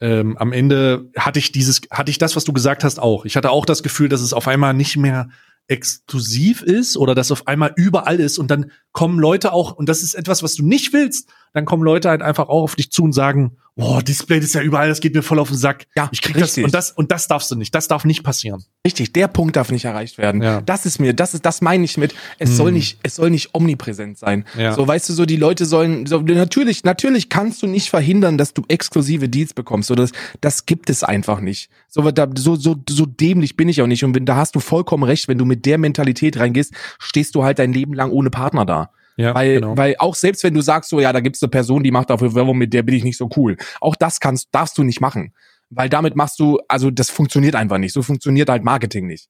ähm, am Ende hatte ich dieses, hatte ich das, was du gesagt hast, auch. Ich hatte auch das Gefühl, dass es auf einmal nicht mehr exklusiv ist oder dass auf einmal überall ist und dann kommen Leute auch, und das ist etwas, was du nicht willst, dann kommen Leute halt einfach auch auf dich zu und sagen, boah, Display ist ja überall, das geht mir voll auf den Sack.
Ja,
ich krieg das
richtig.
und das und das darfst du nicht, das darf nicht passieren.
Richtig, der Punkt darf nicht erreicht werden.
Ja.
Das ist mir, das ist, das meine ich mit, es soll nicht, es soll nicht omnipräsent sein.
Ja.
So, weißt du, so die Leute sollen, so, natürlich, natürlich kannst du nicht verhindern, dass du exklusive Deals bekommst. So, das, das gibt es einfach nicht. So, da, so, so, so dämlich bin ich auch nicht. Und wenn, da hast du vollkommen recht, wenn du mit der Mentalität reingehst, stehst du halt dein Leben lang ohne Partner da.
Ja,
Weil,
genau.
weil auch selbst wenn du sagst, so ja, da gibt's eine Person, die macht dafür Werbung, mit der bin ich nicht so cool. Auch das kannst, darfst du nicht machen. Weil damit machst du, also das funktioniert einfach nicht. So funktioniert halt Marketing nicht.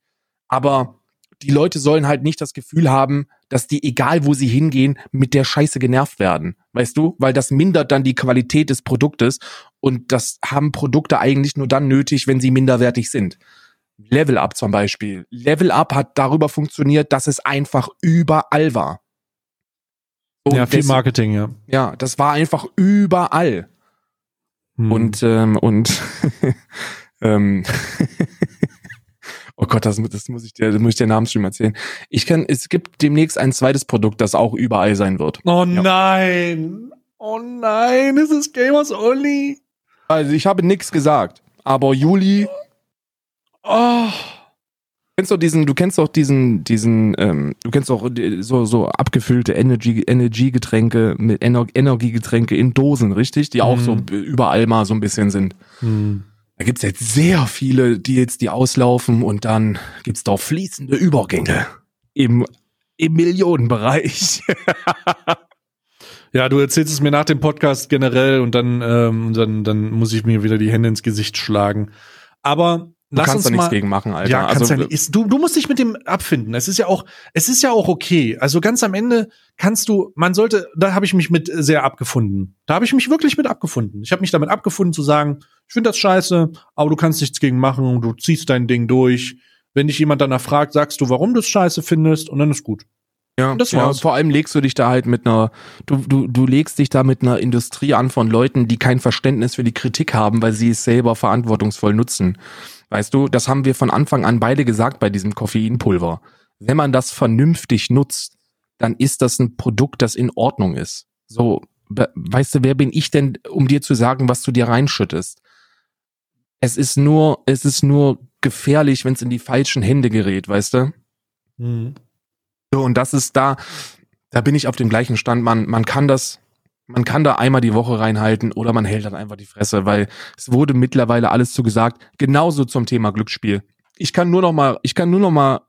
Aber die Leute sollen halt nicht das Gefühl haben, dass die, egal wo sie hingehen, mit der Scheiße genervt werden. Weißt du? Weil das mindert dann die Qualität des Produktes und das haben Produkte eigentlich nur dann nötig, wenn sie minderwertig sind. Level Up zum Beispiel. Level Up hat darüber funktioniert, dass es einfach überall war. Und
ja, viel
des-
Marketing, ja.
ja, das war einfach überall.
Hm.
Und, ähm, und, ähm, oh Gott, das, das muss ich dir, das muss ich dir Namensstream erzählen. Ich kann, es gibt demnächst ein zweites Produkt, das auch überall sein wird.
Oh
Ja.
nein! Oh nein, ist es Gamers Only?
Also ich habe nix gesagt, aber Juli,
Oh.
Kennst du diesen, du kennst doch diesen, diesen, ähm, du kennst doch die- so, so abgefüllte Energy, Energiegetränke mit Ener Energiegetränke in Dosen, richtig? Die auch
Mhm.
so überall mal so ein bisschen sind.
Hm.
Da gibt's jetzt sehr viele Deals, die auslaufen und dann gibt's doch fließende Übergänge im, im Millionenbereich.
Ja, du erzählst es mir nach dem Podcast generell und dann, ähm, dann, dann muss ich mir wieder die Hände ins Gesicht schlagen. Aber
Du
lass
kannst da nichts
mal.
gegen machen, Alter.
Ja,
also,
ja nicht. Du, du musst dich mit dem abfinden. Es ist ja auch, es ist ja auch okay. Also ganz am Ende kannst du, man sollte, da habe ich mich mit sehr abgefunden. Da habe ich mich wirklich mit abgefunden. Ich habe mich damit abgefunden zu sagen, ich finde das scheiße, aber du kannst nichts gegen machen, du ziehst dein Ding durch. Wenn dich jemand danach fragt, sagst du, warum du es scheiße findest und dann ist gut.
ja,
das
ja,
war's.
vor allem legst du dich da halt mit einer, du, du, du legst dich da mit einer Industrie an von Leuten, die kein Verständnis für die Kritik haben, weil sie es selber verantwortungsvoll nutzen. Weißt du, das haben wir von Anfang an beide gesagt bei diesem Koffeinpulver. Wenn man das vernünftig nutzt, dann ist das ein Produkt, das in Ordnung ist. So, weißt du, wer bin ich denn, um dir zu sagen, was du dir reinschüttest? Es ist nur, es ist nur gefährlich, wenn es in die falschen Hände gerät, weißt du? So, und das ist da, da bin ich auf dem gleichen Stand. Man, man kann das, man kann da einmal die Woche reinhalten oder man hält dann einfach die Fresse, weil es wurde mittlerweile alles zu gesagt. Genauso zum Thema Glücksspiel. Ich kann nur noch mal, ich kann nur noch mal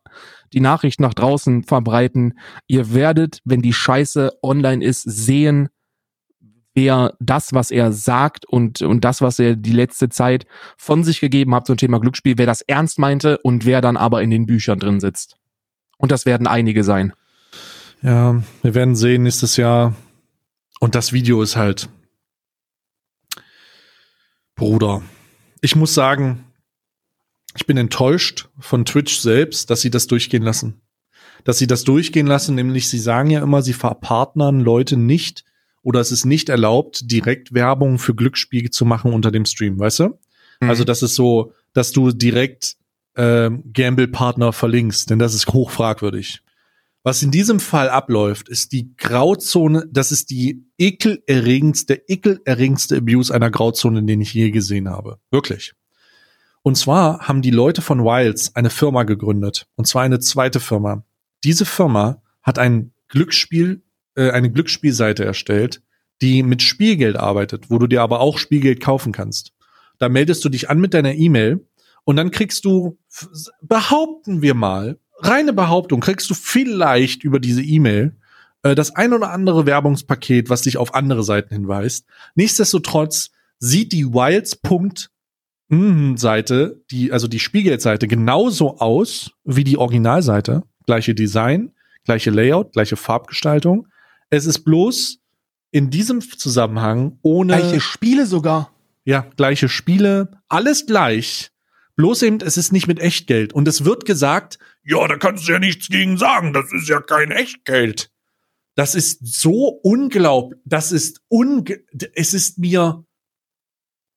die Nachricht nach draußen verbreiten. Ihr werdet, wenn die Scheiße online ist, sehen, wer das, was er sagt und, und das, was er die letzte Zeit von sich gegeben hat zum Thema Glücksspiel, wer das ernst meinte und wer dann aber in den Büchern drin sitzt. Und das werden einige sein.
Ja, wir werden sehen nächstes Jahr. Und das Video ist halt. Bruder. Ich muss sagen, ich bin enttäuscht von Twitch selbst, dass sie das durchgehen lassen. Dass sie das durchgehen lassen, nämlich sie sagen ja immer, sie verpartnern Leute nicht oder es ist nicht erlaubt, direkt Werbung für Glücksspiel zu machen unter dem Stream, weißt du? Also das ist so, dass du direkt ähm, Gamble-Partner verlinkst, denn das ist hochfragwürdig. Was in diesem Fall abläuft, ist die Grauzone, das ist die ekelerregendste, ekelerregendste Abuse einer Grauzone, den ich je gesehen habe. Wirklich. Und zwar haben die Leute von Wilds eine Firma gegründet. Und zwar eine zweite Firma. Diese Firma hat ein Glücksspiel, äh, eine Glücksspielseite erstellt, die mit Spielgeld arbeitet, wo du dir aber auch Spielgeld kaufen kannst. Da meldest du dich an mit deiner E-Mail und dann kriegst du, behaupten wir mal, reine Behauptung, kriegst du vielleicht über diese E-Mail äh, das ein oder andere Werbungspaket, was dich auf andere Seiten hinweist. Nichtsdestotrotz sieht die Wilds. Seite, die, also die Spielgeldseite, genauso aus wie die Originalseite. Gleiche Design, gleiche Layout, gleiche Farbgestaltung. Es ist bloß in diesem Zusammenhang ohne.
Gleiche Spiele sogar.
Ja, gleiche Spiele, alles gleich. Bloß eben, es ist nicht mit Echtgeld. Und es wird gesagt, ja, da kannst du ja nichts gegen sagen, das ist ja kein Echtgeld. Das ist so unglaublich, das ist unge es ist mir,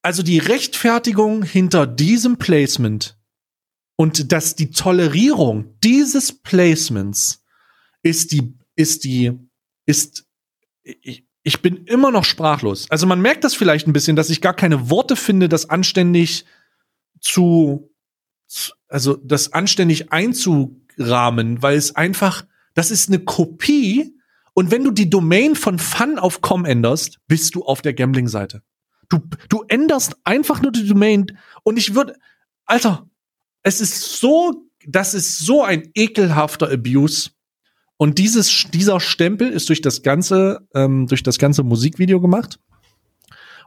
also die Rechtfertigung hinter diesem Placement und dass die Tolerierung dieses Placements ist die, ist die, ist, ich, ich bin immer noch sprachlos. Also man merkt das vielleicht ein bisschen, dass ich gar keine Worte finde, das anständig zu, also das anständig einzurahmen, weil es einfach, das ist eine Kopie. Und wenn du die Domain von Fun auf com änderst, bist du auf der Gambling-Seite. Du, du änderst einfach nur die Domain und ich würde, Alter, es ist so, das ist so ein ekelhafter Abuse. Und dieses, dieser Stempel ist durch das ganze, ähm, durch das ganze Musikvideo gemacht.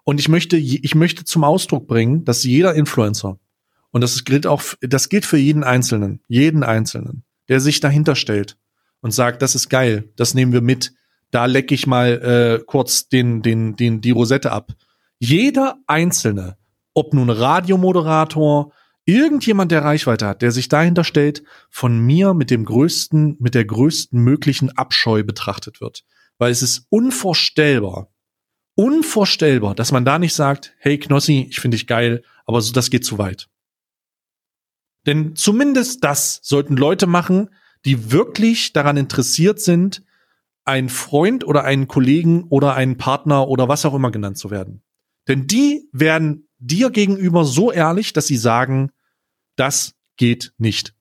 Und ich möchte, ich möchte zum Ausdruck bringen, dass jeder Influencer, und das gilt auch, das gilt für jeden Einzelnen, jeden Einzelnen, der sich dahinter stellt und sagt, das ist geil, das nehmen wir mit, da lecke ich mal äh, kurz den, den, den, die Rosette ab. Jeder Einzelne, ob nun Radiomoderator, irgendjemand, der Reichweite hat, der sich dahinter stellt, von mir mit dem größten, mit der größten möglichen Abscheu betrachtet wird. Weil es ist unvorstellbar, unvorstellbar, dass man da nicht sagt, hey Knossi, ich finde dich geil, aber so, das geht zu weit. Denn zumindest das sollten Leute machen, die wirklich daran interessiert sind, einen Freund oder einen Kollegen oder einen Partner oder was auch immer genannt zu werden. Denn die werden dir gegenüber so ehrlich, dass sie sagen, das geht nicht.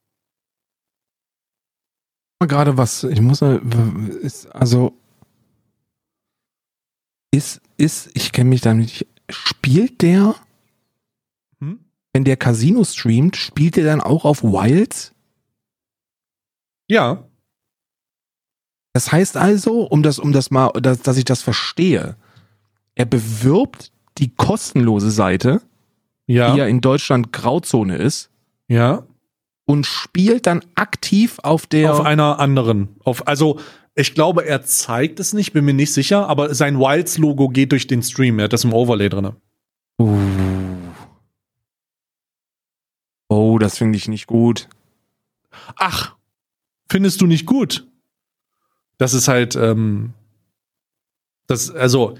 Gerade was, ich muss ist, also ist, ist, ich kenne mich da nicht, spielt der? Wenn der Casino streamt, spielt der dann auch auf Wilds?
Ja.
Das heißt also, um das, um das mal, dass, dass ich das verstehe, er bewirbt die kostenlose Seite,
ja.
die ja in Deutschland Grauzone ist,
ja.
Und spielt dann aktiv auf der.
Auf einer anderen. Auf, also, ich glaube, er zeigt es nicht, bin mir nicht sicher, aber sein Wilds-Logo geht durch den Stream. Er hat das im Overlay drin.
Uh. Das finde ich nicht gut.
Ach, findest du nicht gut? Das ist halt, ähm, das, also,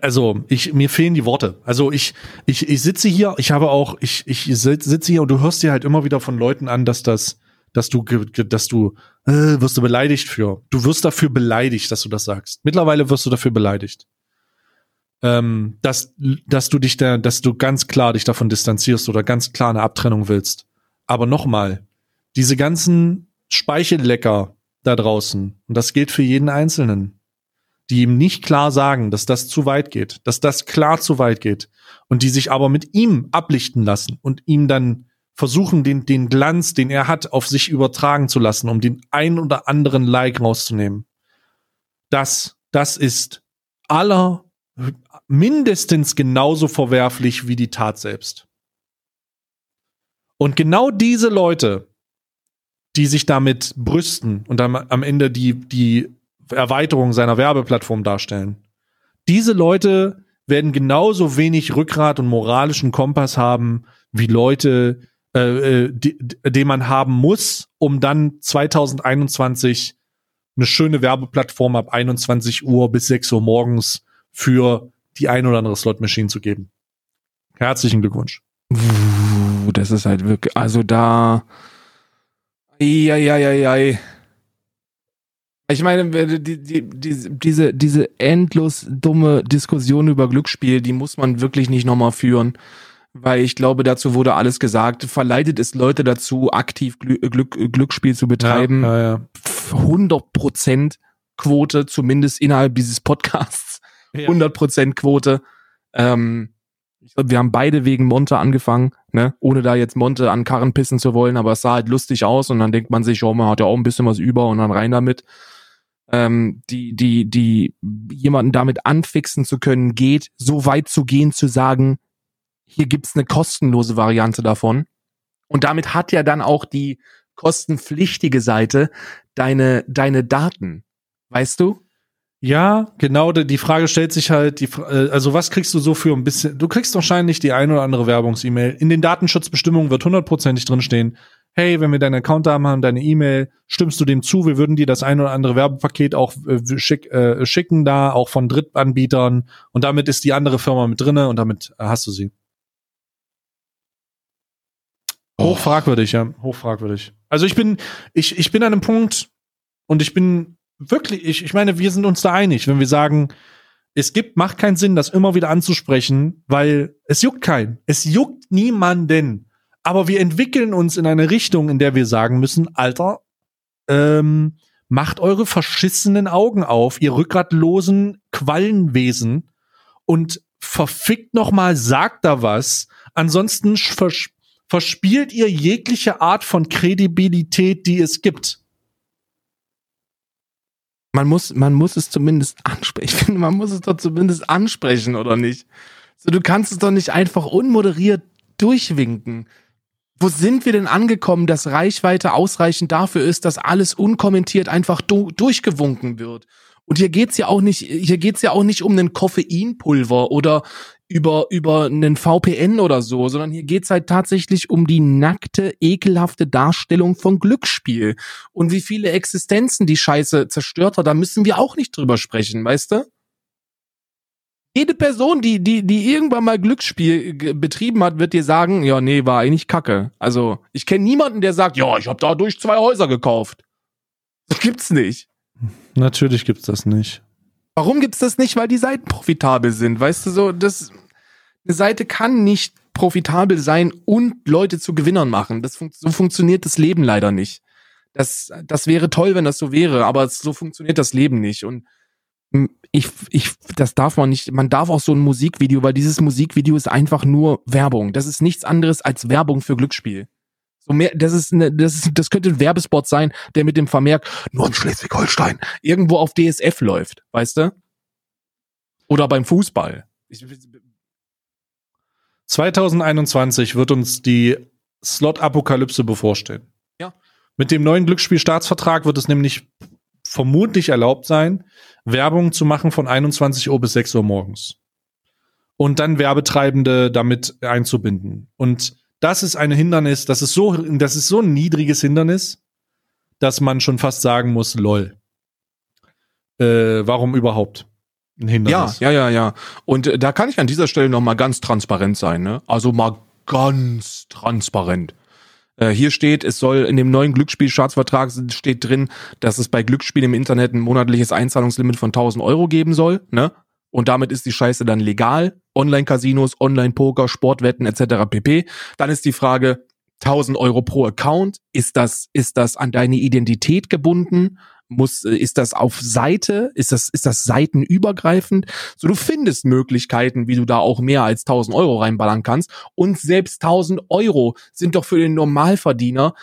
also ich mir fehlen die Worte. Also ich ich ich sitze hier, ich habe auch ich ich sitze hier und du hörst dir halt immer wieder von Leuten an, dass das dass du dass du äh, wirst du beleidigt für. Du wirst dafür beleidigt, dass du das sagst. Mittlerweile wirst du dafür beleidigt. Ähm, dass dass du dich da dass du ganz klar dich davon distanzierst oder ganz klar eine Abtrennung willst. Aber nochmal, diese ganzen Speichellecker da draußen und das gilt für jeden einzelnen die ihm nicht klar sagen, dass das zu weit geht, dass das klar zu weit geht und die sich aber mit ihm ablichten lassen und ihm dann versuchen, den, den Glanz, den er hat, auf sich übertragen zu lassen, um den ein oder anderen Like rauszunehmen. Das, das ist aller mindestens genauso verwerflich wie die Tat selbst. Und genau diese Leute, die sich damit brüsten und dann am Ende die, die Erweiterung seiner Werbeplattform darstellen. Diese Leute werden genauso wenig Rückgrat und moralischen Kompass haben wie Leute, äh, äh die, den man haben muss, um dann 2021 eine schöne Werbeplattform ab 21 Uhr bis 6 Uhr morgens für die ein oder andere Slot Machine zu geben. Herzlichen Glückwunsch.
Das ist halt wirklich, also da, ja, ja, ja, ja. Ich meine, die, die, die, diese, diese endlos dumme Diskussion über Glücksspiel, die muss man wirklich nicht nochmal führen. Weil ich glaube, dazu wurde alles gesagt. Verleitet es Leute dazu, aktiv Glück, Glück, Glücksspiel zu betreiben.
Ja, ja, ja.
100% Quote, zumindest innerhalb dieses Podcasts. 100% Quote. Ähm, wir haben beide wegen Monte angefangen, ne? ohne da jetzt Monte an Karren pissen zu wollen, aber es sah halt lustig aus und dann denkt man sich, oh, man hat ja auch ein bisschen was über und dann rein damit. Ähm, die, die, die, jemanden damit anfixen zu können, geht, so weit zu gehen, zu sagen, hier gibt's eine kostenlose Variante davon. Und damit hat ja dann auch die kostenpflichtige Seite deine, deine Daten. Weißt du?
Ja, genau, die Frage stellt sich halt, die, äh, also was kriegst du so für ein bisschen, du kriegst wahrscheinlich die ein oder andere Werbungs-E-Mail. In den Datenschutzbestimmungen wird hundertprozentig drinstehen, hey, wenn wir deinen Account haben, haben deine E-Mail, stimmst du dem zu, wir würden dir das ein oder andere Werbepaket auch äh, schick, äh, schicken da, auch von Drittanbietern und damit ist die andere Firma mit drinne und damit hast du sie. Hochfragwürdig, ja, hochfragwürdig. Also ich bin, ich, ich bin an einem Punkt und ich bin wirklich, ich, ich meine, wir sind uns da einig, wenn wir sagen, es gibt, macht keinen Sinn, das immer wieder anzusprechen, weil es juckt keinen. Es juckt niemanden. Aber wir entwickeln uns in eine Richtung, in der wir sagen müssen, Alter, ähm, macht eure verschissenen Augen auf, ihr rückgratlosen Quallenwesen und verfickt noch mal, sagt da was. Ansonsten vers verspielt ihr jegliche Art von Kredibilität, die es gibt.
Man muss, man muss es zumindest ansprechen. Man muss es doch zumindest ansprechen, oder nicht? So, du kannst es doch nicht einfach unmoderiert durchwinken. Wo sind wir denn angekommen, dass Reichweite ausreichend dafür ist, dass alles unkommentiert einfach du durchgewunken wird? Und hier geht's ja auch nicht, hier geht's ja auch nicht um einen Koffeinpulver oder über, über einen VPN oder so, sondern hier geht's halt tatsächlich um die nackte, ekelhafte Darstellung von Glücksspiel. Und wie viele Existenzen die Scheiße zerstört hat, da müssen wir auch nicht drüber sprechen, weißt du? Jede Person, die, die, die irgendwann mal Glücksspiel betrieben hat, wird dir sagen, ja, nee, war eigentlich kacke. Also, ich kenne niemanden, der sagt, ja, ich habe dadurch zwei Häuser gekauft. Das gibt's nicht.
Natürlich gibt's das nicht.
Warum gibt's das nicht? Weil die Seiten profitabel sind. Weißt du so, das eine Seite kann nicht profitabel sein und Leute zu Gewinnern machen. Das fun so funktioniert das Leben leider nicht. Das das wäre toll, wenn das so wäre, aber so funktioniert das Leben nicht und ich, ich, das darf man nicht, man darf auch so ein Musikvideo, weil dieses Musikvideo ist einfach nur Werbung. Das ist nichts anderes als Werbung für Glücksspiel. So mehr, das ist, eine, das ist, das könnte ein Werbespot sein, der mit dem Vermerk nur in Schleswig-Holstein irgendwo auf DSF läuft, weißt du? Oder beim Fußball.
2021 wird uns die Slot-Apokalypse bevorstehen.
Ja.
Mit dem neuen Glücksspielstaatsvertrag wird es nämlich vermutlich erlaubt sein, Werbung zu machen von 21 Uhr bis 6 Uhr morgens. Und dann Werbetreibende damit einzubinden. Und das ist ein Hindernis, das ist so, das ist so ein niedriges Hindernis, dass man schon fast sagen muss, lol. Äh, warum überhaupt?
Ein Hindernis. Ja, ja, ja, ja. Und äh, da kann ich an dieser Stelle noch mal ganz transparent sein, ne? Also mal ganz transparent. Äh, hier steht, es soll in dem neuen Glücksspielstaatsvertrag steht drin, dass es bei Glücksspielen im Internet ein monatliches Einzahlungslimit von 1000 Euro geben soll, ne? Und damit ist die Scheiße dann legal. Online-Casinos, Online-Poker, Sportwetten etc. pp. Dann ist die Frage, 1000 Euro pro Account, ist das, ist das an deine Identität gebunden? Muss, ist das auf Seite? Ist das, ist das seitenübergreifend? So, du findest Möglichkeiten, wie du da auch mehr als 1000 Euro reinballern kannst. Und selbst 1000 Euro sind doch für den Normalverdiener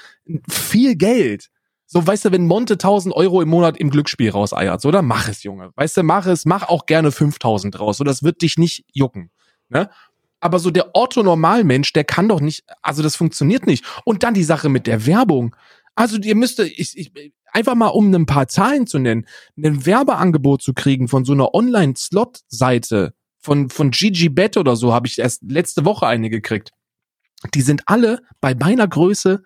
viel Geld. So, weißt du, wenn Monte 1000 Euro im Monat im Glücksspiel rauseiert, so, dann mach es, Junge. Weißt du, mach es, mach auch gerne 5000 raus. So, das wird dich nicht jucken. Ne? Aber so der Otto-Normalmensch, der kann doch nicht, also das funktioniert nicht. Und dann die Sache mit der Werbung. Also ihr müsst, ich, ich, einfach mal um ein paar Zahlen zu nennen, ein Werbeangebot zu kriegen von so einer Online-Slot-Seite, von, von Gigi Bet oder so, habe ich erst letzte Woche eine gekriegt. Die sind alle bei meiner Größe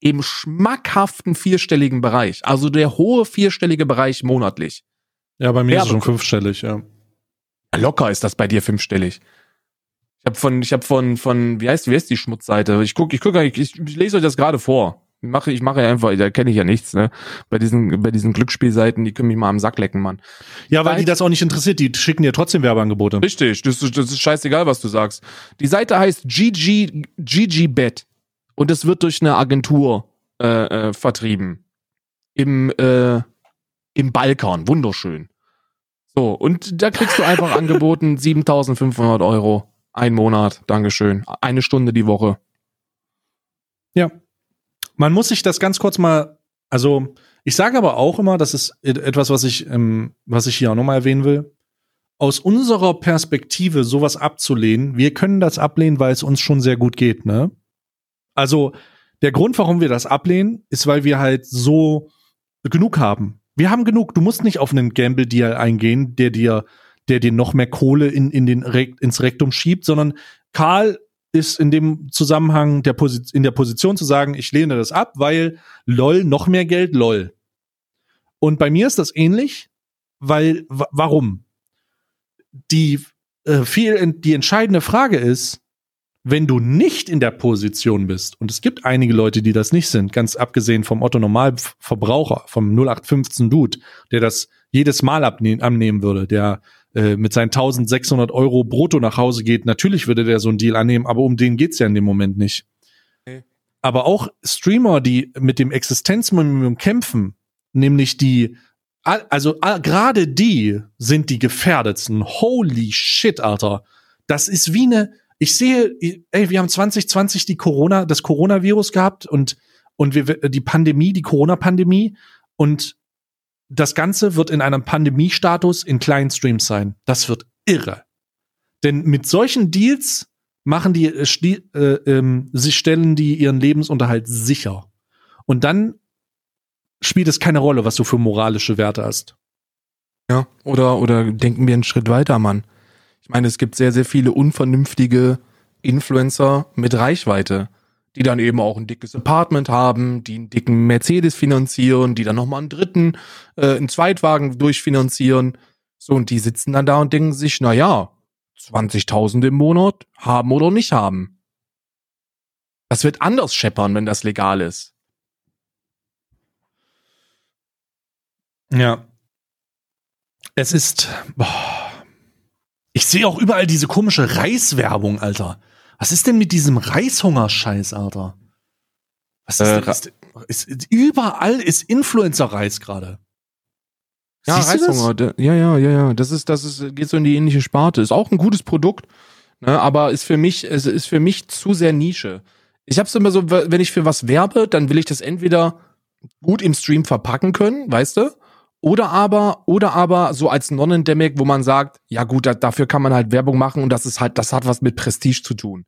im schmackhaften vierstelligen Bereich. Also der hohe vierstellige Bereich monatlich.
Ja, bei mir Werbe ist es schon fünfstellig, ja.
Locker ist das bei dir fünfstellig. Ich habe von, ich habe von, von, wie heißt, wie heißt die Schmutzseite? Ich guck, ich guck, ich, ich lese euch das gerade vor. Ich mache, ich mache einfach, da kenne ich ja nichts, ne? Bei diesen, bei diesen Glücksspielseiten, die können mich mal am Sack lecken, Mann.
Ja, weil die das auch nicht interessiert, die schicken dir trotzdem Werbeangebote.
Richtig, das, das ist scheißegal, was du sagst. Die Seite heißt GG, GG Bet und es wird durch eine Agentur äh, äh, vertrieben. im, äh, im Balkan. Wunderschön. So, und da kriegst du einfach angeboten 7500 Euro. Ein Monat. Dankeschön. Eine Stunde die Woche.
Ja. Man muss sich das ganz kurz mal, also ich sage aber auch immer, das ist etwas, was ich, ähm, was ich hier auch nochmal erwähnen will. Aus unserer Perspektive sowas abzulehnen, wir können das ablehnen, weil es uns schon sehr gut geht, ne? Also der Grund, warum wir das ablehnen, ist, weil wir halt so genug haben. Wir haben genug. Du musst nicht auf einen Gamble-Deal eingehen, der dir, der dir noch mehr Kohle in, in den, ins Rektum schiebt, sondern Karl ist in dem Zusammenhang der Posi in der Position zu sagen, ich lehne das ab, weil lol, noch mehr Geld, lol. Und bei mir ist das ähnlich, weil, warum? Die, äh, viel, die entscheidende Frage ist, wenn du nicht in der Position bist, und es gibt einige Leute, die das nicht sind, ganz abgesehen vom Otto Normalverbraucher, vom 0815 Dude, der das jedes Mal abnehmen würde, der äh, mit seinen 1600 Euro brutto nach Hause geht, natürlich würde der so einen Deal annehmen, aber um den geht's ja in dem Moment nicht. Okay. Aber auch Streamer, die mit dem Existenzminimum kämpfen, nämlich die, also gerade die sind die gefährdetsten. Holy shit, Alter. Das ist wie eine, ich sehe, ey, wir haben 2020 die Corona, das Coronavirus gehabt und, und wir, die Pandemie, die Corona-Pandemie und das Ganze wird in einem Pandemiestatus in kleinen Streams sein. Das wird irre. Denn mit solchen Deals machen die, äh, äh, ähm, sie stellen die ihren Lebensunterhalt sicher. Und dann spielt es keine Rolle, was du für moralische Werte hast.
Ja, oder, oder denken wir einen Schritt weiter, Mann. Ich meine, es gibt sehr, sehr viele unvernünftige Influencer mit Reichweite, die dann eben auch ein dickes Apartment haben, die einen dicken Mercedes finanzieren, die dann nochmal einen dritten, äh, einen Zweitwagen durchfinanzieren. So, und die sitzen dann da und denken sich, na ja, 20.000 im Monat haben oder nicht haben. Das wird anders scheppern, wenn das legal ist.
Ja. Es ist. Boah. Ich sehe auch überall diese komische Reiswerbung, Alter. Was ist denn mit diesem Reishungerscheiß, Alter? Was ist, äh, denn, ist, ist, überall ist Influencer-Reis gerade.
Ja, Reishunger. Ja, ja, ja, ja. Das ist, das ist, geht so in die ähnliche Sparte. Ist auch ein gutes Produkt, ne, aber ist für mich, es ist für mich zu sehr Nische. Ich hab's immer so, wenn ich für was werbe, dann will ich das entweder gut im Stream verpacken können, weißt du? Oder aber, oder aber so als Non-Endemic, wo man sagt, ja gut, da, dafür kann man halt Werbung machen und das ist halt, das hat was mit Prestige zu tun.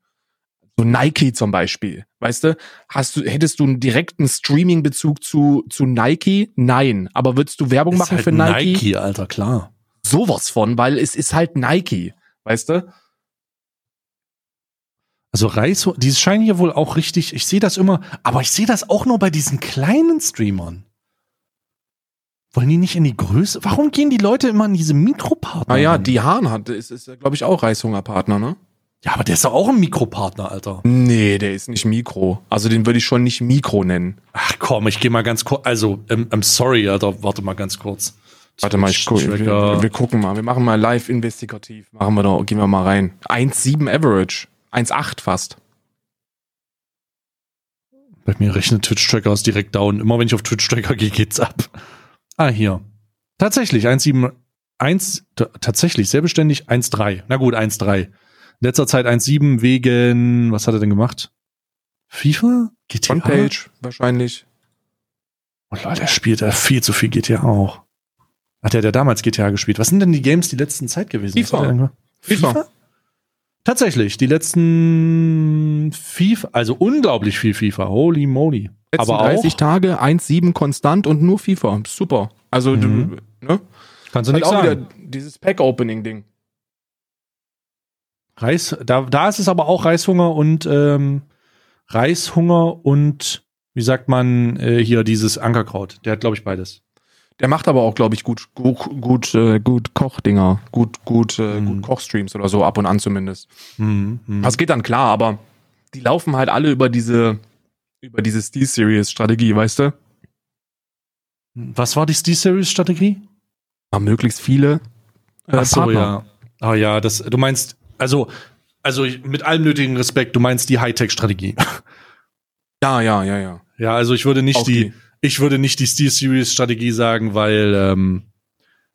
So Nike zum Beispiel, weißt du? Hast du, hättest du einen direkten Streaming-Bezug zu, zu Nike? Nein. Aber würdest du Werbung ist machen halt für Nike?
Nike, Alter, klar.
Sowas von, weil es ist halt Nike, weißt du?
Also Reis, die scheinen hier wohl auch richtig, ich sehe das immer, aber ich sehe das auch nur bei diesen kleinen Streamern. Wollen die nicht in die Größe? Warum gehen die Leute immer in diese Mikropartner?
Ah ja, die Hahn hat, ist, ist glaube ich, auch Reishungerpartner, ne?
Ja, aber der ist doch auch ein Mikropartner, Alter.
Nee, der ist nicht Mikro. Also den würde ich schon nicht Mikro nennen.
Ach komm, ich gehe mal ganz kurz. Also, ähm, I'm sorry, Alter, warte mal ganz kurz.
Warte mal, ich guck, wir, wir, gucken mal. Wir machen mal live investigativ. Machen wir doch, gehen wir mal rein. 1,7 Average. 1,8 fast.
Bei mir rechnet Twitch-Tracker aus direkt down. Immer wenn ich auf Twitch-Tracker gehe, geht's ab. Ah, hier. Tatsächlich, 1,7, tatsächlich, sehr beständig, 1,3. Na gut, 1,3. Letzter Zeit 1,7 wegen, was hat er denn gemacht? FIFA?
GTA? Frontpage, wahrscheinlich.
Oh Leute, er spielt ja viel zu viel GTA auch. Hat er ja damals GTA gespielt? Was sind denn die Games die letzten Zeit gewesen?
FIFA.
FIFA? FIFA? Tatsächlich, die letzten FIFA, also unglaublich viel FIFA. Holy moly.
Letzten aber 30 auch, Tage 1,7 konstant und nur FIFA. Super. Also, mhm. du, ne?
Kannst du halt nicht sagen.
dieses Pack-Opening-Ding.
Reis, da, da ist es aber auch Reishunger und ähm, Reishunger und wie sagt man äh, hier dieses Ankerkraut. Der hat, glaube ich, beides.
Der macht aber auch, glaube ich, gut, gut, gut, äh, gut Kochdinger, gut, gut, äh, mhm. gut Kochstreams oder so ab und an zumindest. Mhm. Mhm. Das geht dann klar, aber die laufen halt alle über diese über diese Steel-Series-Strategie, weißt du?
Was war die Steel-Series-Strategie?
möglichst viele
äh, Ach so, Partner. ja. Ah ja, das, du meinst, also, also mit allem nötigen Respekt, du meinst die Hightech-Strategie.
Ja, ja, ja, ja.
Ja, also ich würde nicht die, die, ich würde nicht die Steel Series Strategie sagen, weil ähm,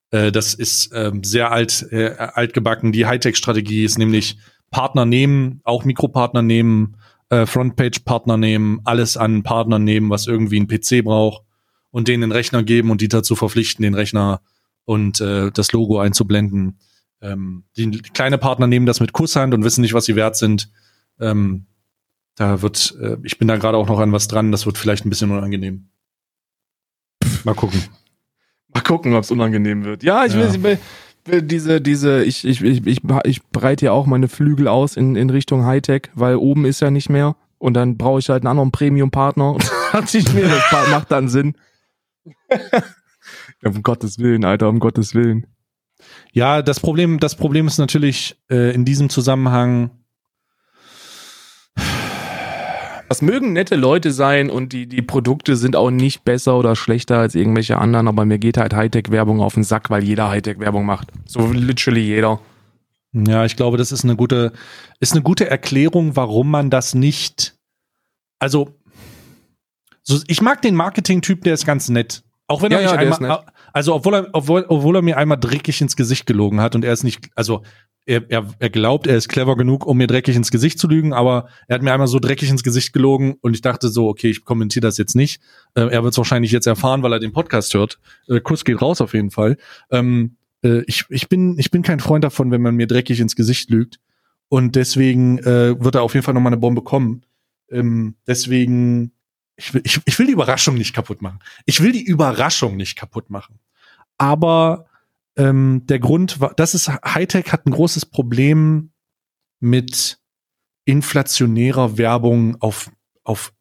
äh, das ist ähm, sehr alt, äh, altgebacken. Die Hightech-Strategie ist nämlich Partner nehmen, auch Mikropartner nehmen, äh, Frontpage-Partner nehmen, alles an Partner nehmen, was irgendwie ein PC braucht und denen den Rechner geben und die dazu verpflichten, den Rechner und äh, das Logo einzublenden. Ähm, die, die kleine Partner nehmen das mit Kusshand und wissen nicht, was sie wert sind. Ähm, da wird, äh, ich bin da gerade auch noch an was dran, das wird vielleicht ein bisschen unangenehm. Mal gucken.
Mal gucken, ob es unangenehm wird. Ja, ich
Ja.
will diese, diese, ich, ich, ich, ich, ich breite ja auch meine Flügel aus in, in Richtung Hightech, weil oben ist ja nicht mehr. Und dann brauche ich halt einen anderen Premium-Partner. Und dann ich mir, das macht dann Sinn. ja, um Gottes Willen, Alter, um Gottes Willen.
Ja, das Problem, das Problem ist natürlich äh, in diesem Zusammenhang,
Das mögen nette Leute sein und die, die Produkte sind auch nicht besser oder schlechter als irgendwelche anderen, aber mir geht halt Hightech-Werbung auf den Sack, weil jeder Hightech-Werbung macht. So literally jeder.
ja, ich glaube, das ist eine gute, ist eine gute Erklärung, warum man das nicht, also, so, ich mag den Marketing-Typ, der ist ganz nett. Auch wenn er
Ja,
mich
ja,
einmal, also obwohl er, obwohl, obwohl er mir einmal dreckig ins Gesicht gelogen hat und er ist nicht, also er, er, er glaubt, er ist clever genug, um mir dreckig ins Gesicht zu lügen, aber er hat mir einmal so dreckig ins Gesicht gelogen und ich dachte so, okay, ich kommentiere das jetzt nicht. Äh, er wird es wahrscheinlich jetzt erfahren, weil er den Podcast hört. Äh, Kuss geht raus auf jeden Fall. Ähm, äh, ich, ich, bin, ich bin kein Freund davon, wenn man mir dreckig ins Gesicht lügt. Und deswegen äh, wird er auf jeden Fall nochmal eine Bombe kommen. Ähm, deswegen, ich will, ich, ich will die Überraschung nicht kaputt machen. Ich will die Überraschung nicht kaputt machen. Aber ähm, der Grund war, das ist, Hightech hat ein großes Problem mit inflationärer Werbung auf, auf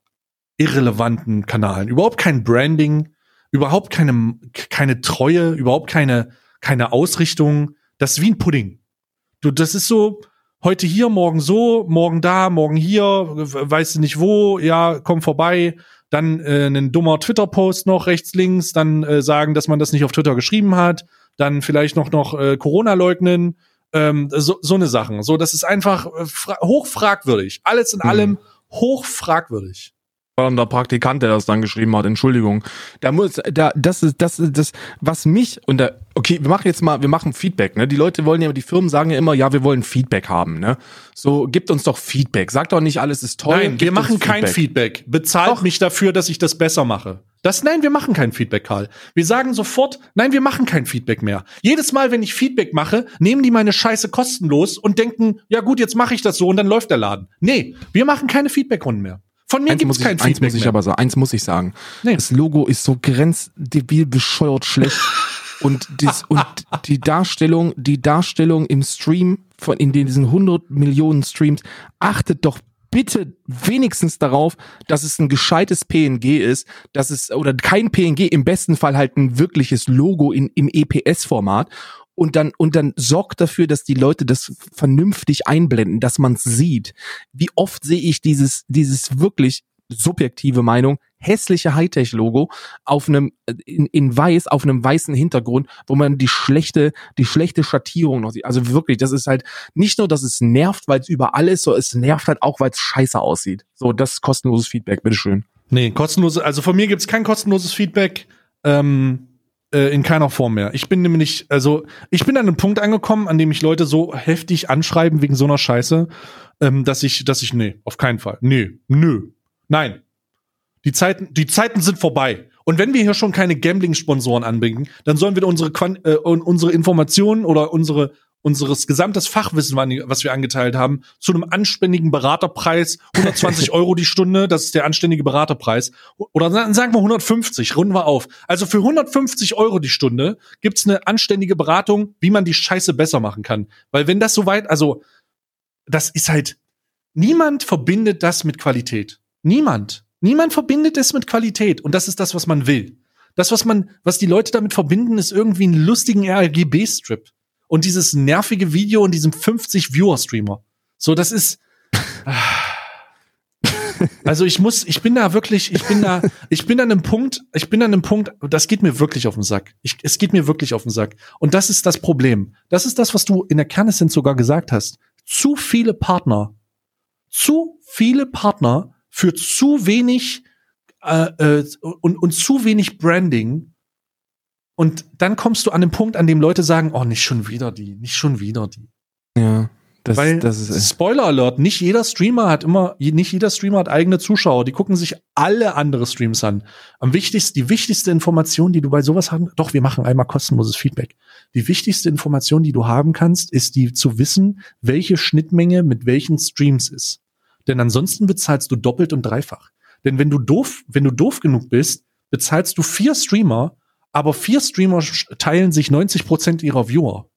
irrelevanten Kanalen. Überhaupt kein Branding, überhaupt keine, keine Treue, überhaupt keine, keine Ausrichtung. Das ist wie ein Pudding. Du, das ist so, heute hier, morgen so, morgen da, morgen hier, weißt du nicht wo, ja, komm vorbei. Dann äh, ein dummer Twitter-Post noch rechts, links, dann äh, sagen, dass man das nicht auf Twitter geschrieben hat, dann vielleicht noch noch äh, Corona leugnen, ähm, so, so eine Sachen. So, das ist einfach äh, fra- hochfragwürdig. Alles in
Mhm.
allem hochfragwürdig.
War dann der Praktikant, der das dann geschrieben hat. Entschuldigung. Da muss, da, das ist, das ist das, was mich und da, okay, wir machen jetzt mal, wir machen Feedback, ne? Die Leute wollen ja, die Firmen sagen ja immer, ja, wir wollen Feedback haben, ne? So, gibt uns doch Feedback. Sagt doch nicht, alles ist toll.
Nein, wir machen kein Feedback. Bezahlt
Doch.
mich dafür, dass ich das besser mache. Das, nein, wir machen kein Feedback, Karl. Wir sagen sofort, nein, wir machen kein Feedback mehr. Jedes Mal, wenn ich Feedback mache, nehmen die meine Scheiße kostenlos und denken, ja gut, jetzt mache ich das so und dann läuft der Laden. Nee, wir machen keine Feedbackrunden mehr. Von mir
Eins muss, ich,
kein
eins
Feedback
muss ich
mehr.
aber sagen, eins muss ich sagen.
Nee.
Das Logo ist so grenzdebil bescheuert schlecht. und, dies, und die Darstellung, die Darstellung im Stream von in diesen 100 Millionen Streams, achtet doch bitte wenigstens darauf, dass es ein gescheites PNG ist, dass es, oder kein PNG, im besten Fall halt ein wirkliches Logo in, im EPS-Format und dann und dann sorgt dafür, dass die Leute das vernünftig einblenden, dass man es sieht. Wie oft sehe ich dieses dieses wirklich subjektive Meinung hässliche Hightech Logo auf einem äh, in, in weiß auf einem weißen Hintergrund, wo man die schlechte die schlechte Schattierung noch sieht. Also wirklich, das ist halt nicht nur, dass es nervt, weil es überall ist, so es nervt halt auch, weil es scheiße aussieht. So, das ist kostenloses Feedback, bitteschön.
Nee, kostenlose, also von mir gibt's kein kostenloses Feedback. Ähm, äh, in keiner Form mehr. Ich bin nämlich, also ich bin an einem Punkt angekommen, an dem ich Leute so heftig anschreiben wegen so einer Scheiße, ähm, dass ich, dass ich, nee, auf keinen Fall. Nee, nö. Nein. Die Zeiten, die Zeiten sind vorbei. Und wenn wir hier schon keine Gambling-Sponsoren anbringen, dann sollen wir unsere, Quan äh, unsere Informationen oder unsere unseres gesamtes Fachwissen, was wir angeteilt haben, zu einem anständigen Beraterpreis, 120 Euro die Stunde, das ist der anständige Beraterpreis. Oder sagen wir 150, runden wir auf. Also für 150 Euro die Stunde gibt's eine anständige Beratung, wie man die Scheiße besser machen kann. Weil wenn das so weit, also das ist halt, niemand verbindet das mit Qualität. Niemand. Niemand verbindet es mit Qualität. Und das ist das, was man will. Das, was man, was die Leute damit verbinden, ist irgendwie einen lustigen RGB-Strip. Und dieses nervige Video und diesem 50 Viewer-Streamer. So, das ist. Also ich muss, ich bin da wirklich, ich bin da, ich bin an einem Punkt, ich bin an einem Punkt, das geht mir wirklich auf den Sack. Ich, es geht mir wirklich auf den Sack. Und das ist das Problem. Das ist das, was du in der Kernessenz sogar gesagt hast. Zu viele Partner, zu viele Partner für zu wenig äh, äh, und, und zu wenig Branding. Und dann kommst du an den Punkt, an dem Leute sagen, oh, nicht schon wieder die, nicht schon wieder die.
Ja. Das,
Weil,
das ist
Spoiler Alert, nicht jeder Streamer hat immer, nicht jeder Streamer hat eigene Zuschauer, die gucken sich alle andere Streams an. Am wichtigsten, die wichtigste Information, die du bei sowas haben, doch, wir machen einmal kostenloses Feedback. Die wichtigste Information, die du haben kannst, ist die zu wissen, welche Schnittmenge mit welchen Streams ist. Denn ansonsten bezahlst du doppelt und dreifach. Denn wenn du doof, wenn du doof genug bist, bezahlst du vier Streamer, aber vier Streamer teilen sich 90 Prozent ihrer Viewer.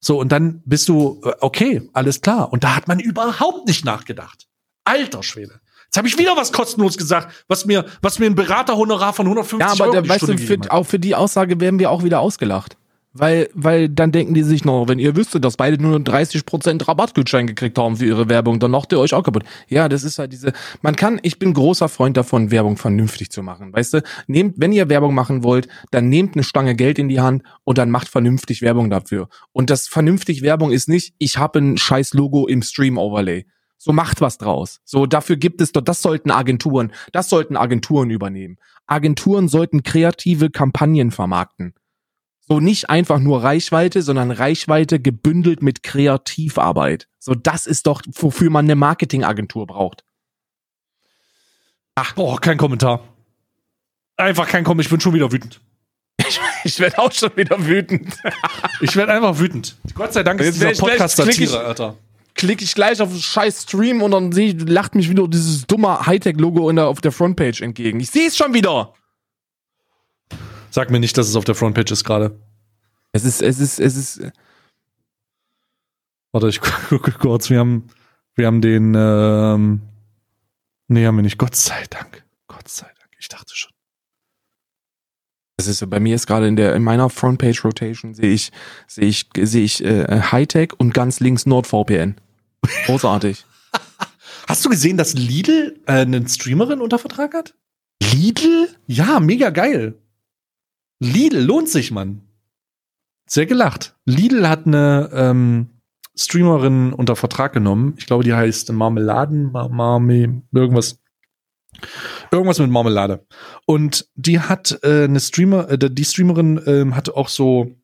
So, und dann bist du, äh, okay, alles klar. Und da hat man überhaupt nicht nachgedacht. Alter Schwede. Jetzt habe ich wieder was kostenlos gesagt, was mir, was mir ein Beraterhonorar von 150
Ja, aber
Euro die
weißt du, für, auch für die Aussage werden wir auch wieder ausgelacht. Weil, weil dann denken die sich noch, wenn ihr wüsstet, dass beide nur 30% Rabattgutschein gekriegt haben für ihre Werbung, dann macht ihr euch auch kaputt. Ja, das ist halt diese, man kann, ich bin großer Freund davon, Werbung vernünftig zu machen. Weißt du, nehmt, wenn ihr Werbung machen wollt, dann nehmt eine Stange Geld in die Hand und dann macht vernünftig Werbung dafür. Und das vernünftig Werbung ist nicht, ich habe ein scheiß Logo im Stream-Overlay. So macht was draus. So dafür gibt es doch, das sollten Agenturen, das sollten Agenturen übernehmen. Agenturen sollten kreative Kampagnen vermarkten. So nicht einfach nur Reichweite, sondern Reichweite gebündelt mit Kreativarbeit. So das ist doch, wofür man eine Marketingagentur braucht.
Ach, boah, kein Kommentar. Einfach kein Kommentar, ich bin schon wieder wütend.
Ich werde auch schon wieder wütend.
Ich werde einfach wütend. Gott sei Dank
Jetzt
ist
werd
dieser Podcast
klick ich-
Satire, Alter.
Klicke ich gleich auf den scheiß Stream und dann sehe ich, lacht mich wieder dieses dumme Hightech-Logo auf der Frontpage entgegen. Ich sehe es schon wieder.
Sag mir nicht, dass es auf der Frontpage ist gerade.
Es ist, es ist, es ist,
Warte, ich gucke kurz. Wir haben, wir haben den, ähm, nee, haben wir nicht. Gott sei Dank. Gott sei Dank. Ich dachte schon.
es ist so, bei mir ist gerade in der, in meiner Frontpage Rotation sehe ich, sehe ich, sehe ich, äh, Hightech und ganz links NordVPN. Großartig.
Hast du gesehen, dass Lidl äh, eine Streamerin unter Vertrag hat?
Lidl?
Ja, mega geil. Lidl lohnt sich, Mann. Sehr gelacht. Lidl hat eine ähm, Streamerin unter Vertrag genommen. Ich glaube, die heißt Marmeladen, Mar Marme, irgendwas. Irgendwas mit Marmelade. Und die hat äh, eine Streamer, äh, die Streamerin ähm, hat auch so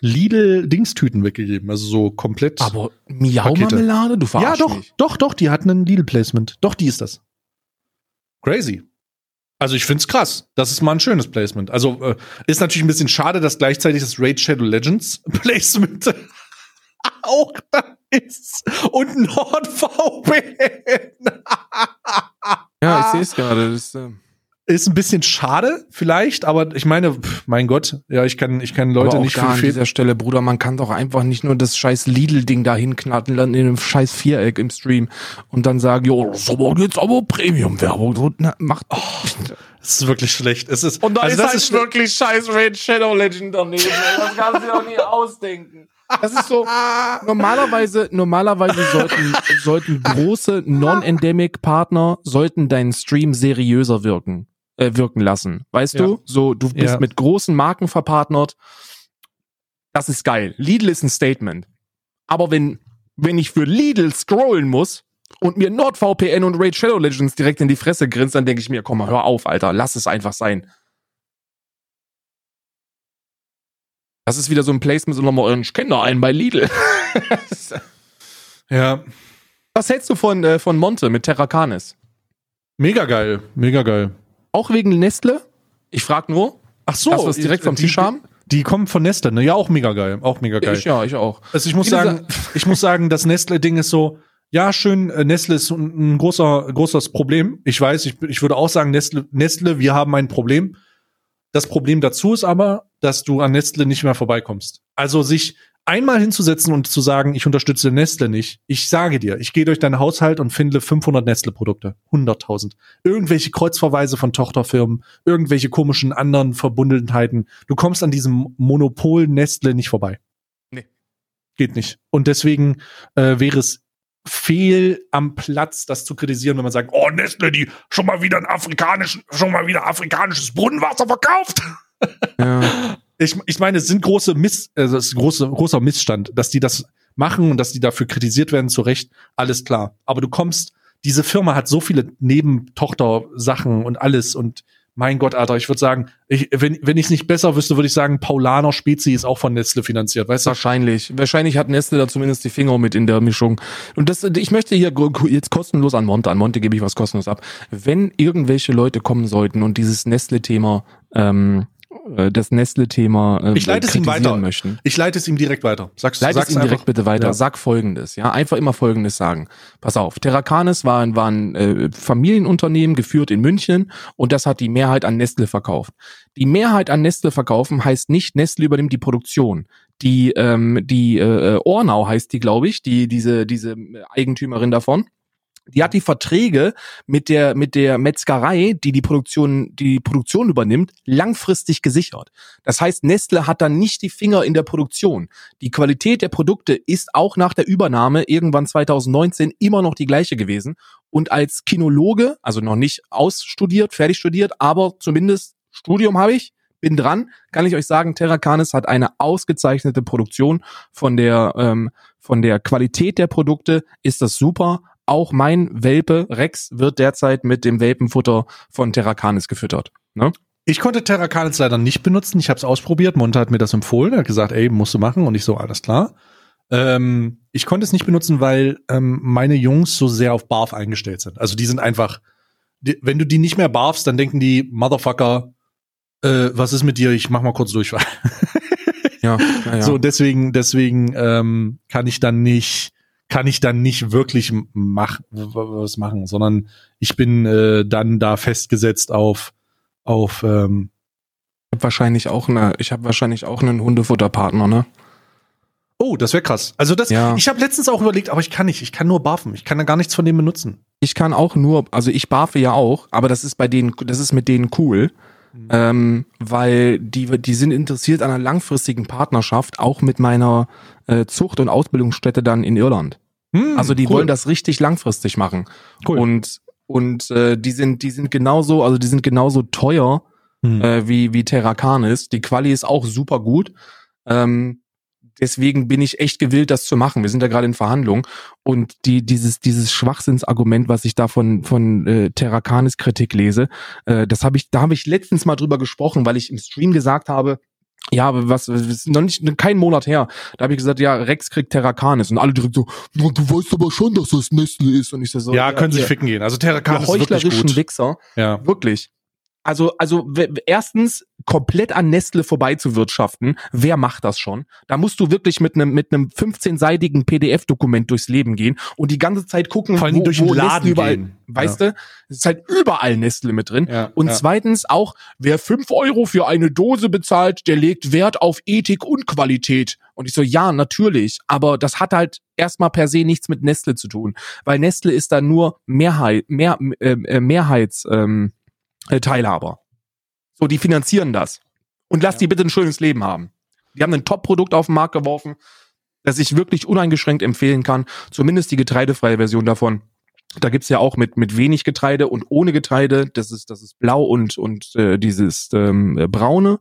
Lidl-Dingstüten weggegeben. Also so komplett.
Aber Miau-Marmelade? Du
ja,
verarschst
doch,
mich.
doch, doch, die hat einen Lidl-Placement. Doch, die ist das. Crazy. Also ich find's krass. Das ist mal ein schönes Placement. Also äh, ist natürlich ein bisschen schade, dass gleichzeitig das Raid Shadow Legends Placement auch da ist und NordVPN.
Ja, ich sehe es gerade. Das ist, äh,
Ist ein bisschen schade, vielleicht, aber ich meine, pff, mein Gott, ja, ich kann, ich kann Leute
aber auch
nicht für
an dieser Stelle, Bruder, man kann doch einfach nicht nur das scheiß Lidl-Ding da hinknatten, dann in einem scheiß Viereck im Stream und dann sagen, jo, das ist aber jetzt aber Premium-Werbung. So, na, macht.
Es ist wirklich schlecht. Es ist,
Und da
also
ist
das
halt
ist
wirklich scheiß Raid Shadow Legend daneben. Das kannst du dir doch nie ausdenken. Das ist so, normalerweise, normalerweise sollten, sollten große Non-Endemic-Partner sollten deinen Stream seriöser wirken, äh, wirken lassen. Weißt
Ja.
du? So, du bist
Ja.
mit großen Marken verpartnert. Das ist geil. Lidl ist ein Statement. Aber wenn, wenn ich für Lidl scrollen muss und mir NordVPN und Raid Shadow Legends direkt in die Fresse grinst, dann denke ich mir, komm mal, hör auf, Alter, lass es einfach sein. Das ist wieder so ein Placement, so nochmal, kenne da einen bei Lidl.
ja
Was hältst du von, äh, von Monte mit Terracanis?
mega geil, mega geil.
Auch wegen Nestle? Ich frag nur.
Ach so,
Dass wir es direkt vom
die-
Tisch haben?
Die kommen von Nestle, ne? Ja, auch mega geil, auch mega geil.
Ich, ja, ich auch.
Also ich muss
Viele
sagen, ich muss sagen, das Nestle-Ding ist so, ja, schön, äh, Nestle ist ein, ein großer, großes Problem. Ich weiß, ich, ich würde auch sagen, Nestle, Nestle, wir haben ein Problem. Das Problem dazu ist aber, dass du an Nestle nicht mehr vorbeikommst. Also sich einmal hinzusetzen und zu sagen, ich unterstütze Nestle nicht. Ich sage dir, ich gehe durch deinen Haushalt und finde 500 Nestle-Produkte. 100.000. Irgendwelche Kreuzverweise von Tochterfirmen, irgendwelche komischen anderen Verbundenheiten. Du kommst an diesem Monopol Nestle nicht vorbei.
Nee.
Geht nicht. Und deswegen äh, wäre es fehl am Platz, das zu kritisieren, wenn man sagt, oh, Nestle, die schon mal wieder ein afrikanischen, schon mal wieder afrikanisches Brunnenwasser verkauft.
Ja.
Ich, ich meine, es sind große Miss, also es ist große, großer Missstand, dass die das machen und dass die dafür kritisiert werden, zu Recht, alles klar. Aber du kommst diese Firma hat so viele Nebentochter-Sachen und alles und mein Gott, Alter, ich würde sagen, ich, wenn, wenn ich es nicht besser wüsste, würde ich sagen, Paulaner Spezi ist auch von Nestle finanziert, weißt du?
Wahrscheinlich. Wahrscheinlich hat Nestle da zumindest die Finger mit in der Mischung. Und das, ich möchte hier jetzt kostenlos an Monte, an Monte gebe ich was kostenlos ab. Wenn irgendwelche Leute kommen sollten und dieses Nestle-Thema ähm, äh, das Nestle-Thema äh,
Ich leite es ihm weiter.
möchten.
Ich leite es ihm direkt weiter. Sag's,
Leite es
sag's
ihm direkt bitte weiter.
Ja.
Sag folgendes, ja. Einfach immer folgendes sagen. Pass auf, Terracanis war, ein- war ein äh, Familienunternehmen, geführt in München und das hat die Mehrheit an Nestle verkauft. Die Mehrheit an Nestle verkaufen heißt nicht, Nestle übernimmt die Produktion. Die, ähm, die äh, Ornau heißt die, glaube ich, die, diese, diese Eigentümerin davon. Die hat die Verträge mit der mit der Metzgerei, die die Produktion die, die Produktion übernimmt, langfristig gesichert. Das heißt, Nestle hat dann nicht die Finger in der Produktion. Die Qualität der Produkte ist auch nach der Übernahme irgendwann 2019 immer noch die gleiche gewesen. Und als Kinologe, also noch nicht ausstudiert, fertig studiert, aber zumindest Studium habe ich, bin dran, kann ich euch sagen, Terracanis hat eine ausgezeichnete Produktion von der ähm, von der Qualität der Produkte ist das super. Auch mein Welpe Rex wird derzeit mit dem Welpenfutter von Terracanis gefüttert. Ne?
Ich konnte Terracanis leider nicht benutzen. Ich habe es ausprobiert. Monte hat mir das empfohlen. Er hat gesagt, ey, musst du machen. Und ich so, alles klar. Ähm, ich konnte es nicht benutzen, weil ähm, meine Jungs so sehr auf Barf eingestellt sind. Also die sind einfach, die, wenn du die nicht mehr barfst, dann denken die, Motherfucker, äh, was ist mit dir? Ich mach mal kurz Durchfall.
Ja, ja, ja.
So, deswegen, deswegen ähm, kann ich dann nicht, kann ich dann nicht wirklich mach, was machen, sondern ich bin äh, dann da festgesetzt auf, auf ähm,
Ich hab wahrscheinlich auch eine, ich habe wahrscheinlich auch einen Hundefutterpartner, ne?
Oh, das wäre krass. Also das,
Ja.
ich habe letztens auch überlegt, aber ich kann nicht. Ich kann nur barfen. Ich kann da gar nichts von dem benutzen.
Ich kann auch nur, also ich barfe ja auch, aber das ist bei denen, das ist mit denen cool, ähm, weil die, die sind interessiert an einer langfristigen Partnerschaft, auch mit meiner äh, Zucht- und Ausbildungsstätte dann in Irland.
Hm,
Also die
cool.
wollen das richtig langfristig machen.
Cool.
Und und äh, die sind die sind genauso, also die sind genauso teuer
Hm.
äh, wie wie Terracanis. Die Quali ist auch super gut. Ähm, deswegen bin ich echt gewillt, das zu machen. Wir sind da gerade in Verhandlungen und die dieses dieses Schwachsinnsargument, was ich da von von äh, Terracanis Kritik lese, äh, das habe ich da habe ich letztens mal drüber gesprochen, weil ich im Stream gesagt habe, ja, aber was, was ist noch nicht kein Monat her. Da habe ich gesagt, ja, Rex kriegt Terracanis und alle direkt so, "Na, du weißt aber schon, dass das Nestle ist und ich so, so
ja, können sich ficken gehen. Also
ihr
Terracanis ist wirklich
heuchlerischen
gut.
Wichser.
Ja.
Wirklich. Also, also erstens komplett an Nestle vorbeizuwirtschaften. Wer macht das schon? Da musst du wirklich mit einem mit einem 15-seitigen PDF-Dokument durchs Leben gehen und die ganze Zeit gucken,
Vor allem durch den Laden
Nestle überall,
gehen.
weißt du? Es ist halt überall Nestle mit drin.
Ja,
Und
ja.
zweitens auch, wer fünf Euro für eine Dose bezahlt, der legt Wert auf Ethik und Qualität. Und ich so, ja, natürlich. Aber das hat halt erstmal per se nichts mit Nestle zu tun. Weil Nestle ist da nur Mehrheit, mehr, äh, äh, Mehrheits, ähm, äh, Teilhaber. So, die finanzieren das. Und lass die bitte ein schönes Leben haben. Die haben ein Top-Produkt auf den Markt geworfen, das ich wirklich uneingeschränkt empfehlen kann. Zumindest die getreidefreie Version davon. Da gibt's ja auch mit, mit wenig Getreide und ohne Getreide. Das ist, das ist blau und, und äh, dieses ähm, äh, braune.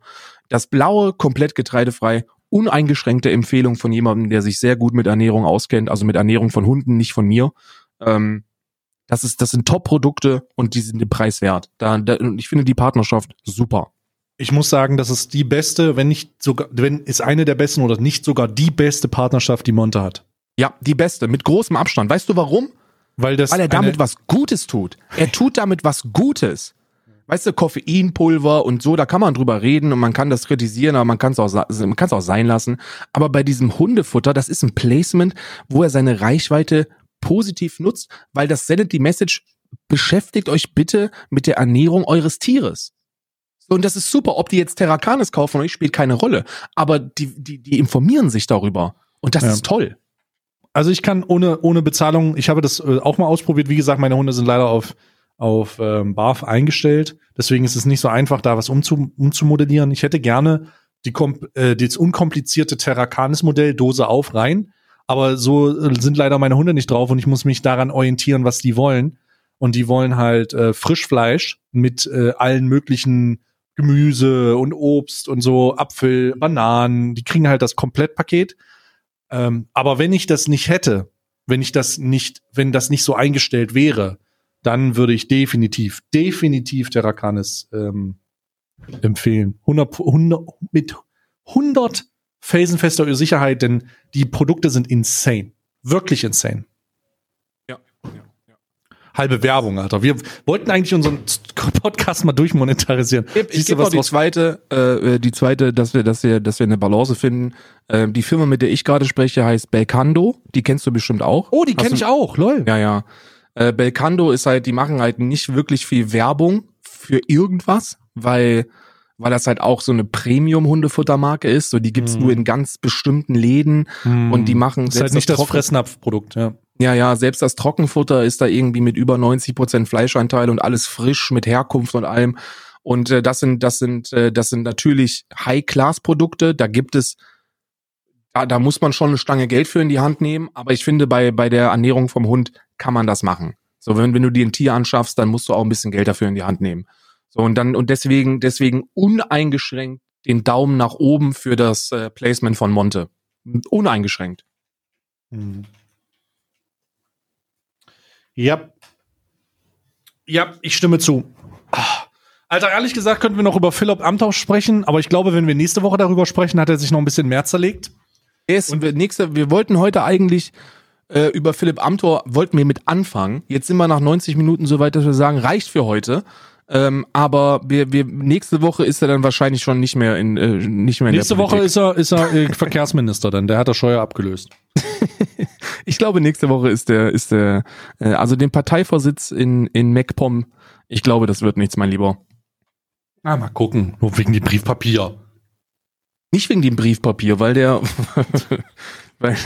Das blaue, komplett getreidefrei, uneingeschränkte Empfehlung von jemandem, der sich sehr gut mit Ernährung auskennt, also mit Ernährung von Hunden, nicht von mir. Ähm, das ist, das sind Top-Produkte und die sind den Preis wert. Da, da, und ich finde die Partnerschaft super.
Ich muss sagen, das ist die beste, wenn nicht sogar, wenn ist eine der besten oder nicht sogar die beste Partnerschaft, die Monte hat.
Ja, die beste, mit großem Abstand. Weißt du warum?
Weil das
Weil er damit was Gutes tut. Er tut damit was Gutes. Weißt du, Koffeinpulver und so, da kann man drüber reden und man kann das kritisieren, aber man kann es auch, man auch sein lassen. Aber bei diesem Hundefutter, das ist ein Placement, wo er seine Reichweite positiv nutzt, weil das sendet die Message, beschäftigt euch bitte mit der Ernährung eures Tieres. So, und das ist super. Ob die jetzt Terracanis kaufen oder nicht, spielt keine Rolle. Aber die, die, die informieren sich darüber. Und das
Ja.
ist toll.
Also ich kann ohne, ohne Bezahlung, ich habe das äh, auch mal ausprobiert. Wie gesagt, meine Hunde sind leider auf, auf ähm, BAF eingestellt. Deswegen ist es nicht so einfach, da was umzu, umzumodellieren. Ich hätte gerne die, äh, das unkomplizierte Terracanis-Modell, Dose auf, rein. Aber so äh, sind leider meine Hunde nicht drauf und ich muss mich daran orientieren, was die wollen. Und die wollen halt äh, Frischfleisch mit äh, allen möglichen Gemüse und Obst und so, Apfel, Bananen. Die kriegen halt das Komplettpaket. Ähm, aber wenn ich das nicht hätte, wenn ich das nicht, wenn das nicht so eingestellt wäre, dann würde ich definitiv, definitiv Terracanis ähm, empfehlen. 100, 100, mit 100 felsenfester Sicherheit, denn die Produkte sind insane. Wirklich insane.
Ja.
Halbe Werbung, Alter. Wir wollten eigentlich unseren Podcast mal durchmonetarisieren.
Ich, ich gebe noch die zweite, äh, die zweite, dass wir, dass wir, dass wir eine Balance finden. Ähm, die Firma, mit der ich gerade spreche, heißt Belcando. Die kennst du bestimmt auch.
Oh, die kenne ich auch, lol.
Ja, ja. Äh, Belcando ist halt, die machen halt nicht wirklich viel Werbung für irgendwas, weil weil das halt auch so eine Premium-Hundefuttermarke ist. So, die gibt's
Hm.
nur in ganz bestimmten Läden
Hm.
und die machen
ist halt nicht das
Trocken-
Fressnapfprodukt, ja.
Ja, ja, selbst das Trockenfutter ist da irgendwie mit über 90 Prozent Fleischanteil und alles frisch mit Herkunft und allem. Und äh, das sind, das sind, äh, das sind natürlich High-Class-Produkte. Da gibt es, da, da muss man schon eine Stange Geld für in die Hand nehmen. Aber ich finde, bei, bei der Ernährung vom Hund kann man das machen. So, wenn, wenn du dir ein Tier anschaffst, dann musst du auch ein bisschen Geld dafür in die Hand nehmen. So, und dann, und deswegen, deswegen uneingeschränkt den Daumen nach oben für das äh, Placement von Monte. Uneingeschränkt.
Hm. Ja. Ja, ich stimme zu. Alter, ehrlich gesagt könnten wir noch über Philipp Amthau sprechen, aber ich glaube, wenn wir nächste Woche darüber sprechen, hat er sich noch ein bisschen mehr zerlegt.
Es, und wir, nächste, wir wollten heute eigentlich äh, über Philipp Amthor, wollten wir mit anfangen. Jetzt sind wir nach 90 Minuten so weit, dass wir sagen, reicht für heute. Ähm, aber wir, wir, nächste Woche ist er dann wahrscheinlich schon nicht mehr in, äh, nicht mehr in
Nächste Woche ist er, ist er äh, Verkehrsminister dann, der hat der Scheuer abgelöst.
Ich glaube, nächste Woche ist der, ist der, äh, also den Parteivorsitz in, in MacPom. Ich glaube, das wird nichts, mein Lieber.
Na, mal gucken. Nur wegen dem Briefpapier.
Nicht wegen dem Briefpapier, weil der, weil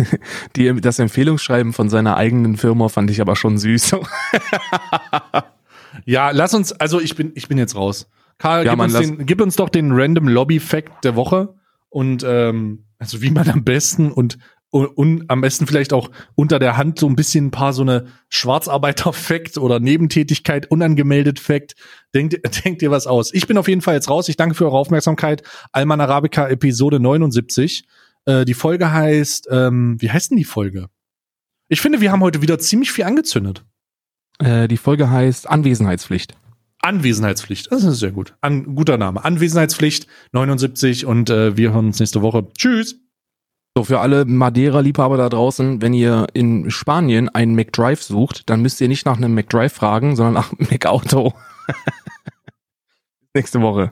die, das Empfehlungsschreiben von seiner eigenen Firma fand ich aber schon süß.
Ja, lass uns, also ich bin, ich bin jetzt raus. Karl,
Ja,
gib,
Mann,
uns den, gib uns doch den Random Lobby Fact der Woche und ähm, also wie man am besten und, und, und am besten vielleicht auch unter der Hand so ein bisschen ein paar so eine Schwarzarbeiter-Fact oder Nebentätigkeit unangemeldet Fact. Denkt, denkt ihr was aus? Ich bin auf jeden Fall jetzt raus. Ich danke für eure Aufmerksamkeit. Alman Arabica Episode 79. Äh, die Folge heißt, ähm, wie heißt denn die Folge? Ich finde, wir haben heute wieder ziemlich viel angezündet.
Äh, die Folge heißt Anwesenheitspflicht.
Anwesenheitspflicht. Das ist sehr gut. An, guter Name. Anwesenheitspflicht 79 und äh, wir hören uns nächste Woche. Tschüss.
So, für alle Madeira-Liebhaber da draußen, wenn ihr in Spanien einen McDrive sucht, dann müsst ihr nicht nach einem McDrive fragen, sondern nach McAuto. Nächste Woche.